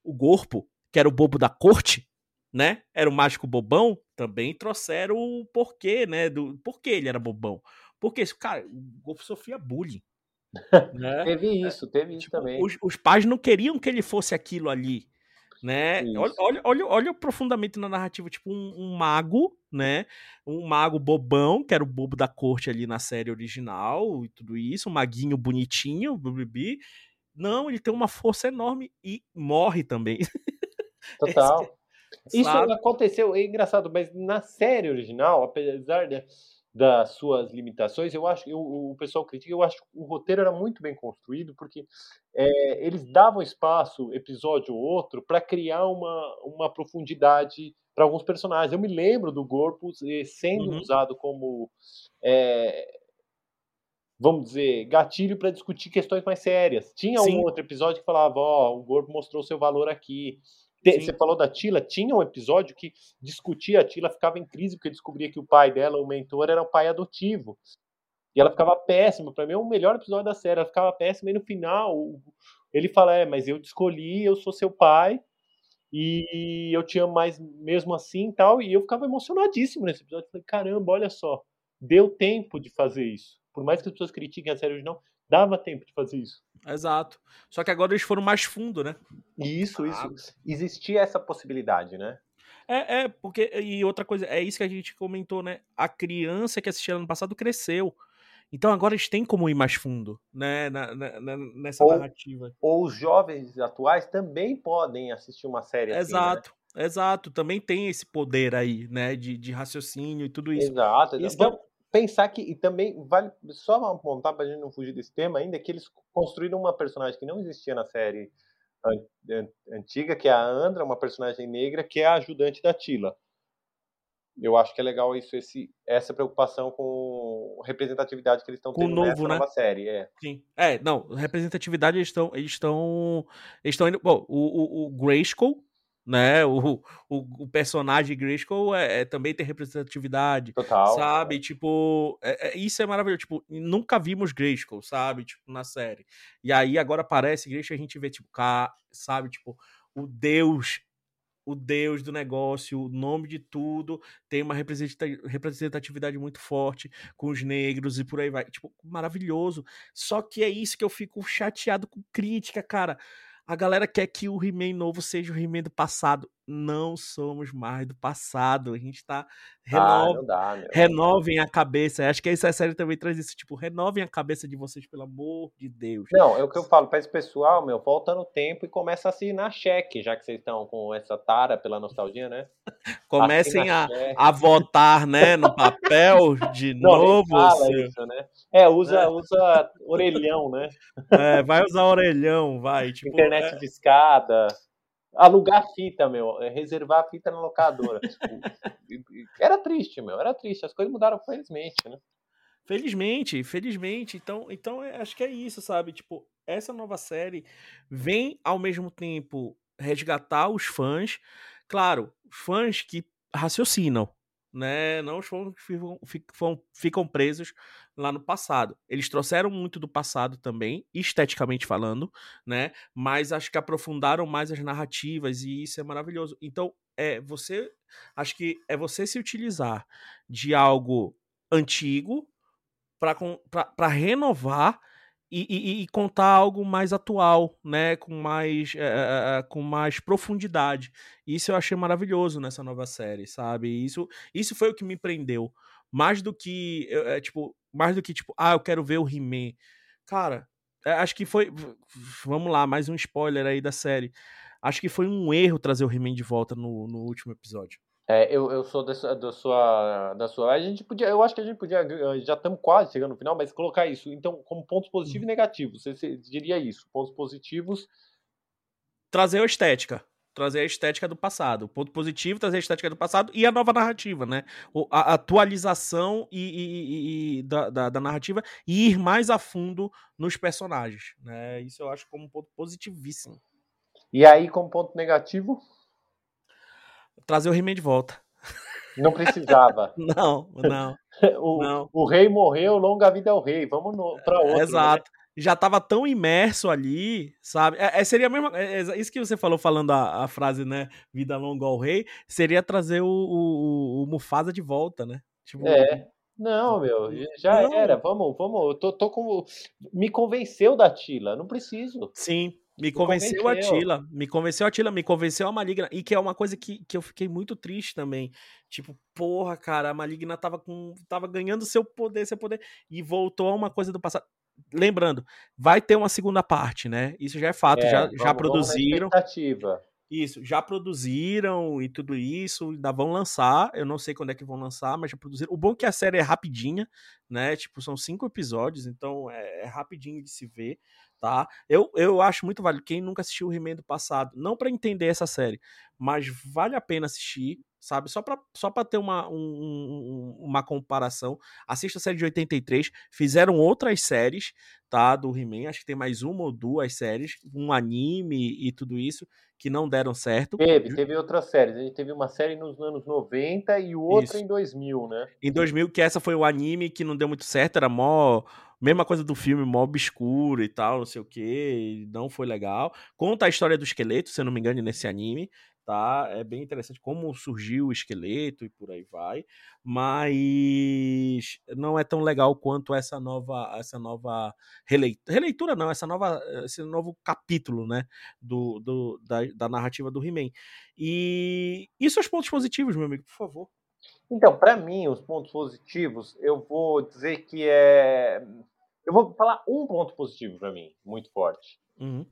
O Gorpo, que era o bobo da corte, né? Era o mágico bobão, também trouxeram o porquê, né, do porquê ele era bobão. Porque, cara, o Gorpo sofria bullying. né? Teve isso, teve isso Tipo, também. os, os pais não queriam que ele fosse aquilo ali, né? Isso. Olha, olha, olha, olha o aprofundamento na narrativa, tipo um, um mago, né? Um mago bobão, que era o bobo da corte ali na série original e tudo isso, um maguinho bonitinho, bibi. Não, ele tem uma força enorme e morre também. Total. Isso sabe? aconteceu, é engraçado, mas na série original, apesar de, das suas limitações, eu acho que o, pessoal critica, eu acho que o roteiro era muito bem construído, porque é, eles davam espaço, episódio ou outro, para criar uma, uma profundidade para alguns personagens. Eu me lembro do Gorpus sendo Uhum. usado como, é, vamos dizer, gatilho para discutir questões mais sérias. Tinha Sim. um outro episódio que falava, ó, o Gorpo mostrou seu valor aqui. Te-. Você falou da Tila, tinha um episódio que discutia a Tila, ficava em crise porque descobria que o pai dela, o mentor, era o pai adotivo. E ela ficava péssima. Pra mim é o melhor episódio da série. Ela ficava péssima e no final ele fala: É, mas eu te escolhi, eu sou seu pai e eu te amo mais mesmo assim e tal. E eu ficava emocionadíssimo nesse episódio. Falei: Caramba, olha só, deu tempo de fazer isso. Por mais que as pessoas critiquem a série original, dava tempo de fazer isso. Exato. Só que agora eles foram mais fundo, né? E isso, isso. Existia essa possibilidade, né? É, é, porque. E outra coisa, é isso que a gente comentou, né? A criança que assistia ano passado cresceu. Então agora eles têm como ir mais fundo, né? na- na- na- nessa Ou- narrativa. Ou os jovens atuais também podem assistir uma série assim. né? Exato, exato. Também tem esse poder aí, né? De, de raciocínio e tudo isso. Exato. Isso Vamos pensar que, e também vale só apontar para a gente não fugir desse tema ainda, que eles construíram uma personagem que não existia na série an- an- antiga, que é a Andra, uma personagem negra, que é a ajudante da Tila. Eu acho que é legal isso, esse, essa preocupação com representatividade que eles estão tendo novo, nessa né? nova série. É. Sim. É, não, representatividade eles estão. Eles estão. Eles estão indo. Bom, o, o, o Grayskull, né? O, o, o personagem Grayskull é, é- também tem representatividade. Total. Sabe? Tipo, é- é- isso é maravilhoso. Tipo, nunca vimos Grayskull, sabe? Tipo, na série. E aí agora aparece Grayskull e a gente vê, tipo, cá, sabe? Tipo, o Deus. O Deus do negócio, o nome de tudo, tem uma representa- representatividade muito forte com os negros e por aí vai. Tipo, maravilhoso. Só que é isso que eu fico chateado com crítica, cara. A galera quer que o He-Man novo seja o He-Man do passado. Não somos mais do passado. A gente tá. Ah, Renova, não dá, renovem a cabeça. Acho que essa série também traz isso. Tipo, renovem a cabeça de vocês, pelo amor de Deus. Não, é o que eu falo para esse pessoal, meu, volta no tempo e começa a assinar cheque, já que vocês estão com essa tara pela nostalgia, né? Comecem a, a votar, né, no papel de Não, novo. fala seu- isso, né? É, usa, É. usa orelhão, né? é, vai usar orelhão, vai. Tipo, Internet é, de escada. Alugar fita, meu. é Reservar a fita na locadora. Tipo, era triste, meu. Era triste. As coisas mudaram felizmente, né? Felizmente, felizmente. Então, então é- acho que é isso, sabe? Tipo, essa nova série vem ao mesmo tempo resgatar os fãs, claro, fãs que raciocinam, né? Não os fãs que ficam, ficam, presos lá no passado. Eles trouxeram muito do passado também, esteticamente falando, né? Mas acho que aprofundaram mais as narrativas e isso é maravilhoso. Então, é você, acho que é você se utilizar de algo antigo para renovar e, e- e contar algo mais atual, né? Com mais, eh, com mais profundidade. Isso eu achei maravilhoso nessa nova série, sabe? Isso, isso foi o que me prendeu. Mais do que, eh, tipo, mais do que, tipo, ah, eu quero ver o He-Man. Cara, eh, acho que foi. Vamos lá, mais um spoiler aí da série. Acho que foi um erro trazer o He-Man de volta no, no último episódio. É, eu, eu sou dessa, da sua. Da sua. A gente podia. Eu acho que a gente podia. Já estamos quase chegando no final, mas colocar isso. Então, como pontos positivos e negativos. Você, você diria isso. Pontos positivos. trazer a estética. Trazer a estética do passado. Ponto positivo, trazer a estética do passado e a nova narrativa, né? A atualização e, e- e- e da, da- da narrativa e ir mais a fundo nos personagens, né? Isso eu acho como um ponto positivíssimo. E aí, como ponto negativo, Trazer o He-Man de volta. não precisava. Não, não, o, não. o rei morreu, longa vida ao rei. Vamos no, pra outro. né? Exato. Já tava tão imerso ali, sabe? É, é- seria a mesma. é- é isso que você falou falando a, a frase, né? Vida longa ao rei, seria trazer o, o, o Mufasa de volta, né? Tipo, É. Não, meu, já Não. era. Vamos, vamos. Eu tô, tô com. Me convenceu da Tila. Não preciso. Sim, me convenceu a. Tila, me convenceu a Tila, me convenceu a Maligna, e que é uma coisa que, que eu fiquei muito triste também. Tipo, porra, cara, a Maligna tava com tava ganhando seu poder, seu poder e voltou a uma coisa do passado. Lembrando, vai ter uma segunda parte, né? Isso já é fato, É, já, vamos- já produziram. Isso, já produziram e tudo isso, ainda vão lançar. Eu não sei quando é que vão lançar, mas já produziram. O bom é que a série é rapidinha, né? Tipo, são cinco episódios, então é, é rapidinho de se ver, tá? Eu, eu acho muito válido. Quem nunca assistiu o He-Man do passado, não para entender essa série, mas vale a pena assistir, sabe? Só pra, só pra ter uma, um, uma comparação. Assista a série de 83. Fizeram outras séries, tá? Do He-Man. Acho que tem mais uma ou duas séries, um anime e tudo isso, que não deram certo. Teve, teve outras séries. A gente teve uma série nos anos 90 e outra Isso. em 2000, né? Em 2000, que essa foi o anime que não deu muito certo, era mó. Mesma coisa do filme, mó obscuro e tal, não sei o que, não foi legal. Conta a história do esqueleto, se eu não me engano, nesse anime, tá? É bem interessante como surgiu o esqueleto e por aí vai, mas não é tão legal quanto essa nova, essa nova releitura, releitura não, essa nova, esse novo capítulo, né, do, do da, da narrativa do He-Man. E, e seus pontos positivos, meu amigo, por favor. Então, para mim, os pontos positivos, eu vou dizer que é. Eu vou falar um ponto positivo para mim, muito forte. Uhum.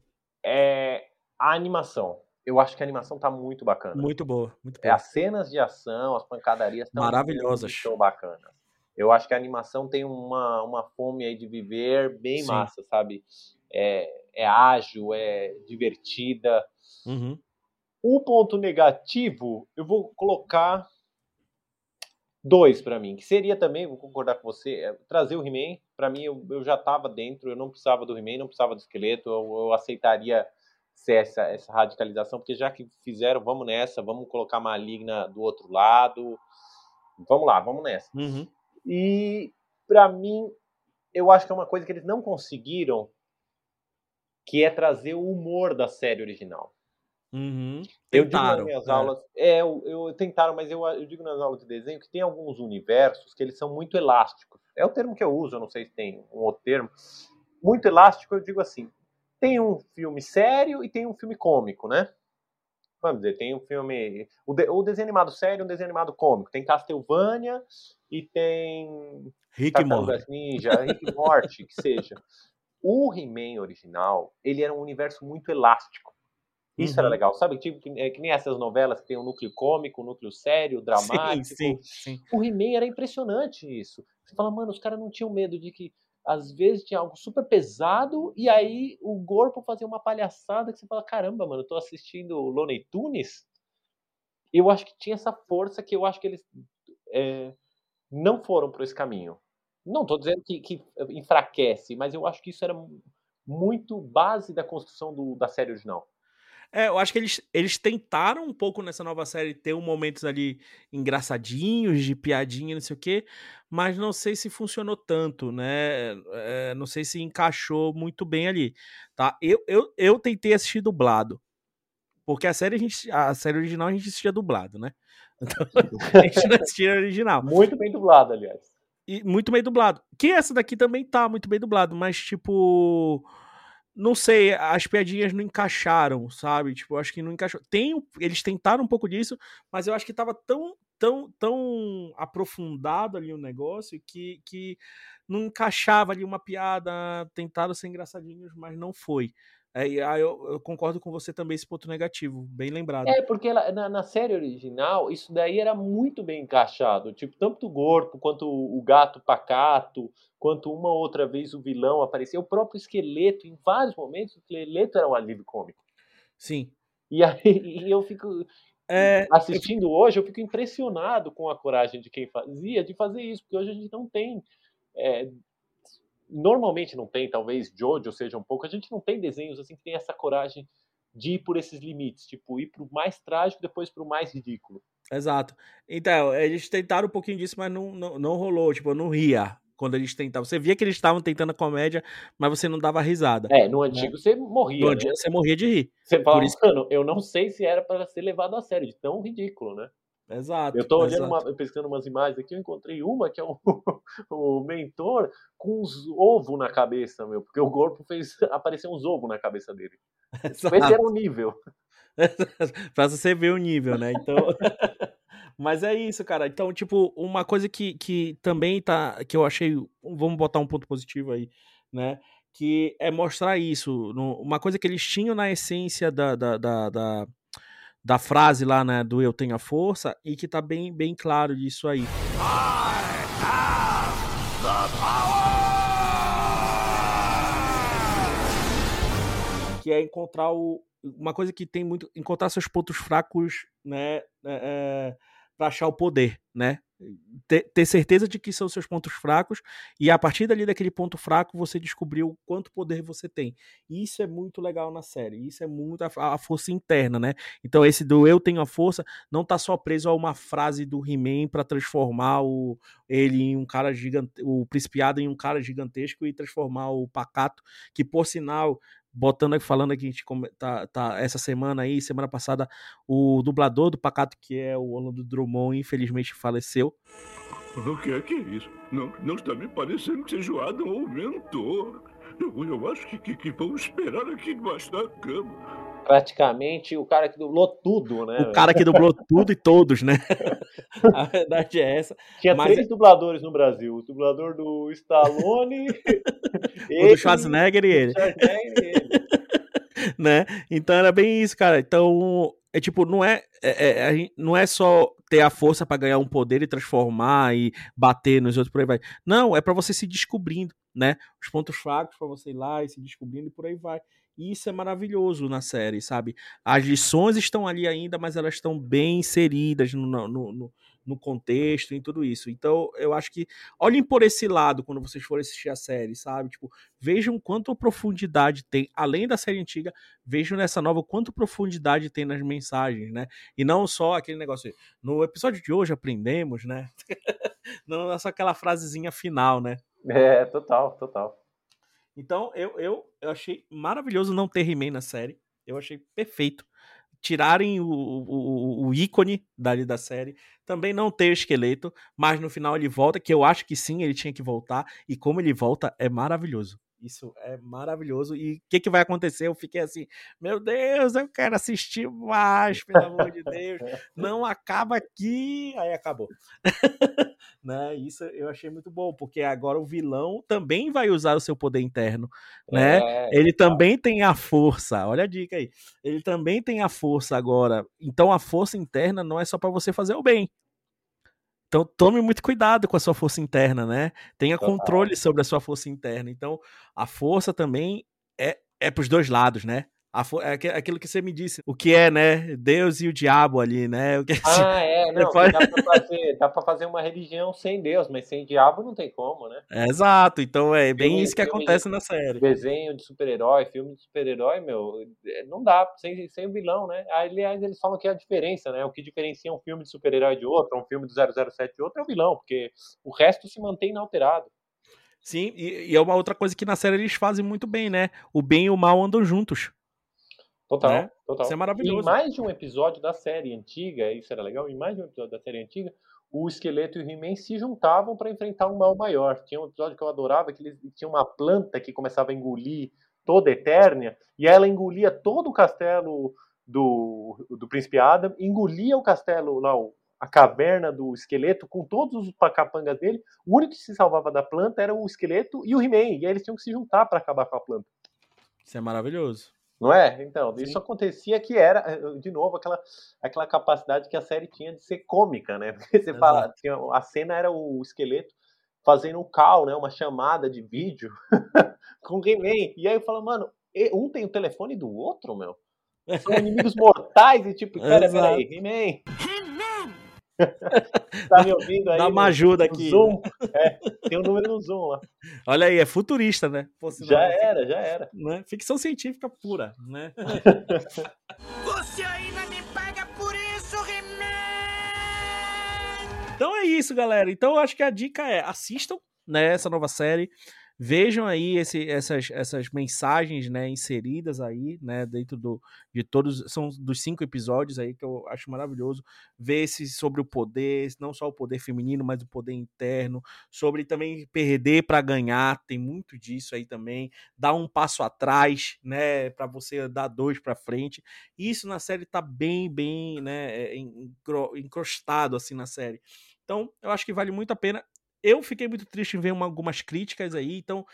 É a animação. Eu acho que a animação tá muito bacana. Muito boa, muito É, boa. as cenas de ação, as pancadarias estão Maravilhosas. Muito bacanas. Eu acho que a animação tem uma, uma fome aí de viver bem Sim. massa, sabe? É, é ágil, é divertida. Uhum. O ponto negativo, eu vou colocar dois pra mim, que seria também, vou concordar com você, é trazer o He-Man. Pra mim, eu, eu já tava dentro, eu não precisava do He-Man, não precisava do esqueleto, eu, eu aceitaria ser essa, essa radicalização, porque já que fizeram, vamos nessa, vamos colocar a Maligna do outro lado, vamos lá, vamos nessa. Uhum. E pra mim, eu acho que é uma coisa que eles não conseguiram, que é trazer o humor da série original. Uhum. Eu digo nas Tentaram, minhas é. aulas, é, eu, eu tentaram, mas eu, eu digo nas aulas de desenho que tem alguns universos que eles são muito elásticos. É o termo que eu uso, eu não sei se tem um outro termo. Muito elástico, eu digo assim, tem um filme sério e tem um filme cômico, né? Vamos dizer, tem um filme. O, de- o desenho animado sério e um desenho animado cômico. Tem Castlevania e tem Rick Morty. Ninja, Rick Morty, que seja. O He-Man original, ele era um universo muito elástico. Isso era Uhum. legal, sabe? Tipo, que, é, que nem essas novelas que tem um núcleo cômico, um núcleo sério, dramático. Sim, sim, sim. O He-Man era impressionante isso. Você fala, mano, os caras não tinham medo de que às vezes tinha algo super pesado e aí o corpo fazia uma palhaçada que você fala, caramba, mano, eu tô assistindo Looney Tunes. Eu acho que tinha essa força que eu acho que eles é, não foram por esse caminho. Não tô dizendo que, que enfraquece, mas eu acho que isso era muito base da construção do- da série original. É, eu acho que eles, eles tentaram um pouco nessa nova série ter um momentos ali engraçadinhos, de piadinha, não sei o quê, mas não sei se funcionou tanto, né? É, não sei se encaixou muito bem ali, tá? Eu, eu, eu tentei assistir dublado, porque a série, a, gente, a série original a gente assistia dublado, né? Então, a gente não assistia original. Muito bem dublado, aliás. E muito bem dublado. Que essa daqui também tá muito bem dublado, mas tipo. Não sei, as piadinhas não encaixaram, sabe? Tipo, eu acho que não encaixou. Tem, eles tentaram um pouco disso, mas eu acho que tava tão, tão, tão aprofundado ali o negócio que, que não encaixava ali uma piada. Tentaram ser engraçadinhos, mas não foi. É, aí eu, eu concordo com você também esse ponto negativo, bem lembrado. É, porque ela- na, na série original, isso daí era muito bem encaixado. Tipo, tanto o corpo, quanto o, o gato pacato, quanto uma outra vez o vilão aparecia. O próprio esqueleto, em vários momentos, o esqueleto era um alívio cômico. Sim. E aí e eu fico. É, Assistindo hoje, eu fico impressionado com a coragem de quem fazia de fazer isso, porque hoje a gente não tem. é, normalmente não tem, talvez Jojo seja um pouco, a gente não tem desenhos assim que tem essa coragem de ir por esses limites, tipo, ir pro mais trágico, depois pro mais ridículo. Exato. Então, eles tentaram um pouquinho disso, mas não, não, não rolou. Tipo, eu não ria quando eles tentavam. Você via que eles estavam tentando a comédia, mas você não dava risada. É, no antigo você morria, No né? dia você morria de rir. Você fala, por isso- mano, eu não sei se era para ser levado a sério, de tão ridículo, né? Exato. Eu tô olhando, uma, pesquisando umas imagens aqui, eu encontrei uma que é o, o mentor com uns ovos na cabeça, meu, porque o corpo fez aparecer uns ovos na cabeça dele. Esse Exato. era o nível. pra você ver o nível, né? Então. Mas é isso, cara. Então, tipo, uma coisa que, que também tá. Que eu achei. Vamos botar um ponto positivo aí, né? Que é mostrar isso. no- uma coisa que eles tinham na essência da, da, da, da, da frase lá, né, do eu tenho a força, e que tá bem, bem claro disso aí. Que é encontrar o, uma coisa que tem muito. Encontrar seus pontos fracos, né? É, para achar o poder, né? Ter, ter, certeza de que são seus pontos fracos e a partir dali daquele ponto fraco você descobriu quanto poder você tem. Isso é muito legal na série. Isso é muito a, a força interna, né? Então esse do eu tenho a força não tá só preso a uma frase do He-Man para transformar o ele em um cara gigante, o principiado em um cara gigantesco e transformar o pacato, que por sinal botando aqui, falando aqui, a gente tá, tá, essa semana aí, semana passada, o dublador do Pacato, que é o Orlando Drummond, infelizmente faleceu. O que é que é isso? Não, não está me parecendo que seja o Adam ou o mentor. Eu, eu acho que, que, que vamos esperar aqui debaixo da cama praticamente o cara que dublou tudo, né? O cara que dublou tudo e todos, né? A verdade é essa. Tinha mas... três dubladores no Brasil: o dublador do Stallone, o do Schwarzenegger e ele. Schwarzenegger e ele. Né? Então era bem isso, cara. Então, é tipo, não é, é, é não é só ter a força para ganhar um poder e transformar e bater nos outros por aí vai. Não, é para você se descobrindo, né? Os pontos fracos para você ir lá e se descobrindo e por aí vai. E isso é maravilhoso na série, sabe? As lições estão ali ainda, mas elas estão bem inseridas no, no, no, no contexto, em tudo isso. Então, eu acho que olhem por esse lado quando vocês forem assistir a série, sabe? Tipo, vejam quanto profundidade tem, além da série antiga, vejam nessa nova quanto profundidade tem nas mensagens, né? E não só aquele negócio. No episódio de hoje aprendemos, né? não é só aquela frasezinha final, né? É, total, total. Então, eu, eu, eu achei maravilhoso não ter He-Man na série. Eu achei perfeito. Tirarem o, o, o, ícone dali da série. Também não ter o esqueleto, mas no final ele volta, que eu acho que sim, ele tinha que voltar. E como ele volta, é maravilhoso. Isso é maravilhoso. E o que, que vai acontecer? Eu fiquei assim, meu Deus, eu quero assistir mais, pelo amor de Deus. Não acaba aqui. Aí acabou. né? Isso eu achei muito bom, porque agora o vilão também vai usar o seu poder interno, né? É, Ele tá. também tem a força. Olha a dica aí. Ele também tem a força agora. Então a força interna não é só para você fazer o bem. Então tome muito cuidado com a sua força interna, né? Tenha Total. controle sobre a sua força interna. Então a força também é, é para os dois lados, né? É aquilo que você me disse, o que é, né? Deus e o diabo ali, né? O que, ah, é, não, pode... dá, pra fazer, dá pra fazer uma religião sem Deus, mas sem diabo não tem como, né? É, exato, então é bem filme, isso que acontece na série. Desenho de super-herói, filme de super-herói, meu, é, não dá, sem, sem o vilão, né? Aliás, eles falam que é a diferença, né? O que diferencia um filme de super-herói de outro, um filme do 007 de outro é o vilão, porque o resto se mantém inalterado. Sim, e, e é uma outra coisa que na série eles fazem muito bem, né? O bem e o mal andam juntos. Total, né? total. Isso é maravilhoso. Em mais de um episódio da série antiga, isso era legal, em mais de um episódio da série antiga, o esqueleto e o He-Man se juntavam para enfrentar um mal maior. Tinha um episódio que eu adorava, que eles tinham uma planta que começava a engolir toda a Eternia, e ela engolia todo o castelo do, do Príncipe Adam, engolia o castelo lá, a caverna do esqueleto, com todos os capangas dele. O único que se salvava da planta era o esqueleto e o He-Man, e aí eles tinham que se juntar para acabar com a planta. Isso é maravilhoso. Não é? Então, Sim. isso acontecia que era, de novo, aquela, aquela capacidade que a série tinha de ser cômica, né? Porque você Exato. fala, tinha, a cena era o esqueleto fazendo um call, né? Uma chamada de vídeo com o He-Man. E aí eu falo, mano, um tem o telefone do outro, meu? São inimigos mortais e tipo, pera, pera aí, He-Man. tá me ouvindo aí? Dá uma ajuda aqui. Zoom. É, tem um número no Zoom lá. Olha aí, é futurista, né? Pô, já era, já era. Né? Ficção científica pura, né? Você ainda me paga por isso, He-Man! Então é isso, galera. Então eu acho que a dica é assistam né, essa nova série. Vejam aí esse, essas, essas mensagens né, inseridas aí, né, dentro do, de todos, são dos cinco episódios aí que eu acho maravilhoso, ver esse sobre o poder, não só o poder feminino, mas o poder interno, sobre também perder para ganhar, tem muito disso aí também, dar um passo atrás, né, para você dar dois para frente, isso na série tá bem, bem, né, é, encrostado assim na série. Então, eu acho que vale muito a pena eu fiquei muito triste em ver uma, algumas críticas aí, então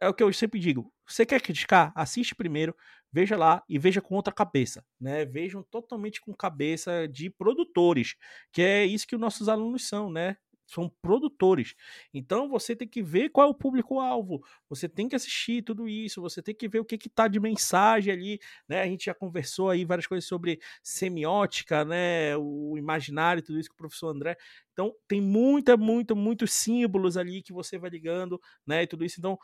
é o que eu sempre digo. Você quer criticar? Assiste primeiro, veja lá e veja com outra cabeça, né? Vejam totalmente com cabeça de produtores, que é isso que os nossos alunos são, né? São produtores. Então você tem que ver qual é o público-alvo, você tem que assistir tudo isso, você tem que ver o que que tá de mensagem ali, né? A gente já conversou aí várias coisas sobre semiótica, né? O imaginário, tudo isso com o professor André. Então tem muita, muita, muitos símbolos ali que você vai ligando, né? E tudo isso. Então,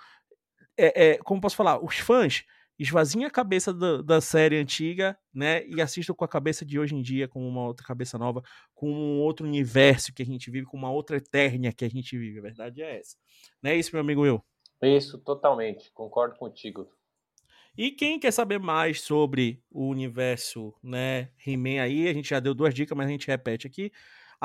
é, é como posso falar, os fãs esvaziem a cabeça do, da série antiga, né? E assistam com a cabeça de hoje em dia, com uma outra cabeça nova, com um outro universo que a gente vive, com uma outra eternia que a gente vive. A verdade é essa. Não é isso, meu amigo Will? Isso, totalmente. Concordo contigo. E quem quer saber mais sobre o universo, né, He-Man aí, a gente já deu duas dicas, mas a gente repete aqui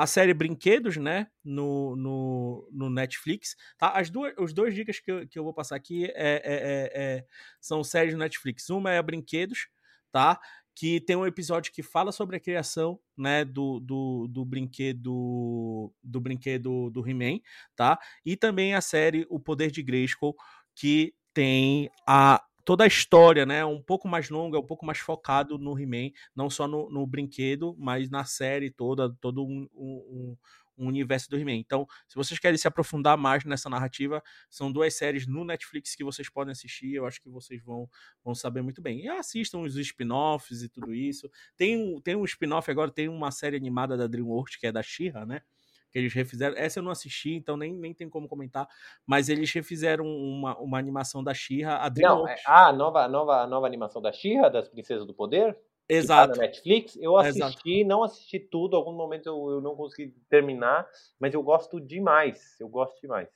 a série Brinquedos, né, no, no, no Netflix. Tá? As duas, os dois dicas que eu, que eu vou passar aqui é, é, é, é são séries do Netflix. Uma é a Brinquedos, tá? Que tem um episódio que fala sobre a criação, né, do, do, do brinquedo do brinquedo do He-Man, tá? E também a série O Poder de Grayskull, que tem a toda a história, né? Um pouco mais longa, um pouco mais focado no He-Man, não só no, no, brinquedo, mas na série toda, todo um, um, um universo do He-Man. Então, se vocês querem se aprofundar mais nessa narrativa, são duas séries no Netflix que vocês podem assistir. Eu acho que vocês vão, vão saber muito bem. E assistam os spin-offs e tudo isso. Tem um, tem um spin-off agora, tem uma série animada da DreamWorks, que é da She-Ra, né? Que eles refizeram. Essa eu não assisti, então nem, nem tem como comentar. Mas eles refizeram uma, uma animação da Xirra. A não, é, a nova, nova, nova animação da Xirra, das Princesas do Poder? Exato. Tá na Netflix. Eu assisti, Exato. não assisti tudo. Algum momento eu, eu não consegui terminar, mas eu gosto demais. Eu gosto demais.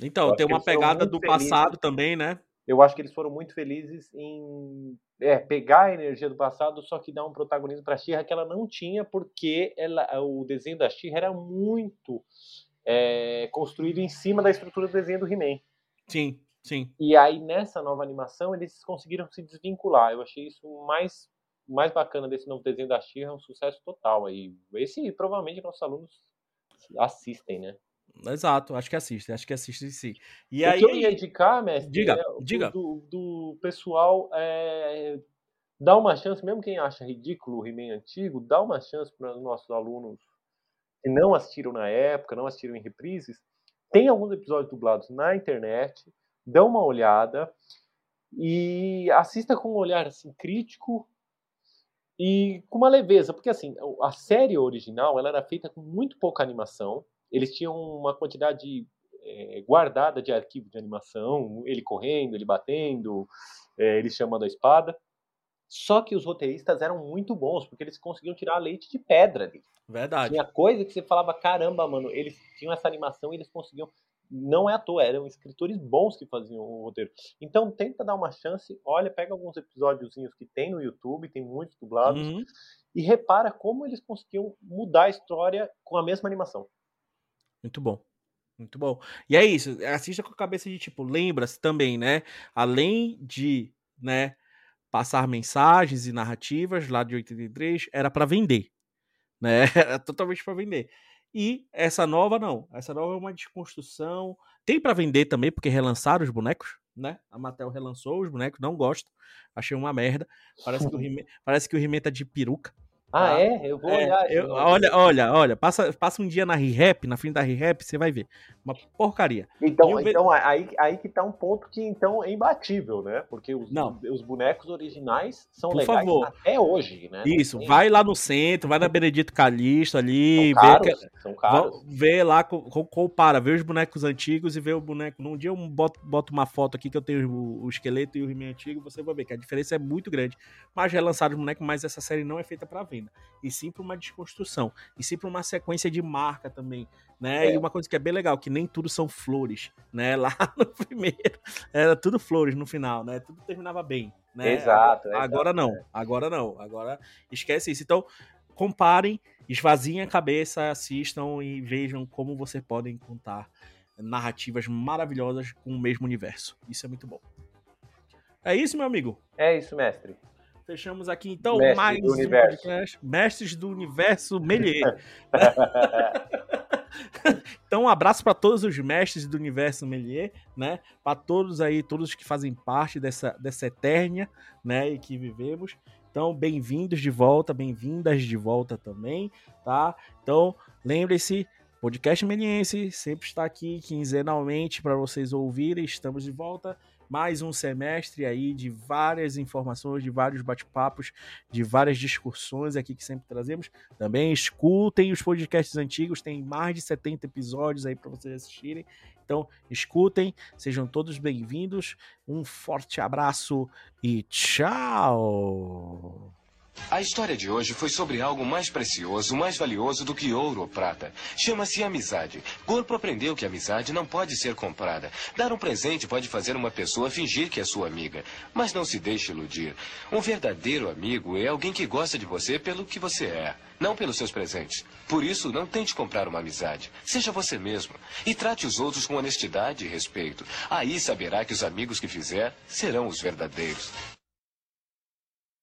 Então, tem uma pegada do felizes. passado também, né? Eu acho que eles foram muito felizes em é, pegar a energia do passado, só que dar um protagonismo para a Xirra que ela não tinha, porque ela, o desenho da Xirra era muito é, construído em cima da estrutura do desenho do He-Man. Sim, sim. E aí, nessa nova animação, eles conseguiram se desvincular. Eu achei isso mais, mais bacana desse novo desenho da Xirra, um sucesso total. aí. Esse, provavelmente, nossos alunos assistem, né? Exato, acho que assiste, acho que assiste sim. E o aí, que eu ia indicar, mestre, diga, é diga. Do, do pessoal é, dá uma chance, mesmo quem acha ridículo o He-Man antigo, dá uma chance para os nossos alunos que não assistiram na época, não assistiram em reprises. Tem alguns episódios dublados na internet, dá uma olhada e assista com um olhar assim crítico e com uma leveza, porque assim, a série original ela era feita com muito pouca animação eles tinham uma quantidade é, guardada de arquivo de animação, ele correndo, ele batendo, é, ele chamando a espada. Só que os roteiristas eram muito bons, porque eles conseguiam tirar leite de pedra ali. Verdade. Tinha coisa que você falava, caramba, mano, eles tinham essa animação e eles conseguiam. Não é à toa, eram escritores bons que faziam o roteiro. Então tenta dar uma chance, olha, pega alguns episódiozinhos que tem no YouTube, tem muitos dublados, uhum. e repara como eles conseguiam mudar a história com a mesma animação. Muito bom. Muito bom. E é isso, assista com a cabeça de tipo, lembra-se também, né? Além de, né, passar mensagens e narrativas lá de 83, era para vender, né? Era totalmente para vender. E essa nova não, essa nova é uma desconstrução. Tem para vender também porque relançaram os bonecos, né? A Mattel relançou os bonecos, não gosto. Achei uma merda. Parece que o He parece que o He-Man tá de peruca. Ah, tá? é? Eu vou é, olhar. Eu, olha, olha, olha, passa, passa um dia na ReHap, na frente da ReHap, você vai ver. Uma porcaria. Então, então aí, aí que tá um ponto que então é imbatível, né? Porque os, Não. os bonecos originais são Por legais favor. até hoje, né? Isso, vai lá no centro, vai na Benedito Calixto ali, são caros, vê, são caros. vê lá, compara, vê os bonecos antigos e vê o boneco. Num dia eu boto, boto uma foto aqui que eu tenho o, o esqueleto e o He-Man antigo, você vai ver que a diferença é muito grande. Mas relançaram os bonecos, mas essa série não é feita para venda e sim para uma desconstrução, e sim para uma sequência de marca também, né? É. E uma coisa que é bem legal, que nem tudo são flores, né? Lá no primeiro era tudo flores no final, né? Tudo terminava bem, né? Exato. Agora, agora não, é. agora não, agora esquece isso. Então, comparem, esvaziem a cabeça, assistam e vejam como vocês podem contar narrativas maravilhosas com o mesmo universo. Isso é muito bom. É isso, meu amigo? É isso, mestre. Fechamos aqui então Mestre mais do um universo. podcast. Mestres do Universo Melier. Então, um abraço para todos os mestres do universo Melier, né? Para todos aí, todos que fazem parte dessa, dessa eternia, né? E que vivemos. Então, bem-vindos de volta, bem-vindas de volta também, tá? Então, lembre-se, podcast Meliense sempre está aqui quinzenalmente para vocês ouvirem. Estamos de volta mais um semestre aí de várias informações, de vários bate-papos, de várias discussões aqui que sempre trazemos. Também escutem os podcasts antigos, tem mais de 70 episódios aí para vocês assistirem. Então, escutem, sejam todos bem-vindos. Um forte abraço e tchau! A história de hoje foi sobre algo mais precioso, mais valioso do que ouro ou prata. Chama-se amizade. Corpo aprendeu que amizade não pode ser comprada. Dar um presente pode fazer uma pessoa fingir que é sua amiga. Mas não se deixe iludir. Um verdadeiro amigo é alguém que gosta de você pelo que você é, não pelos seus presentes. Por isso, não tente comprar uma amizade. Seja você mesmo. E trate os outros com honestidade e respeito. Aí saberá que os amigos que fizer serão os verdadeiros.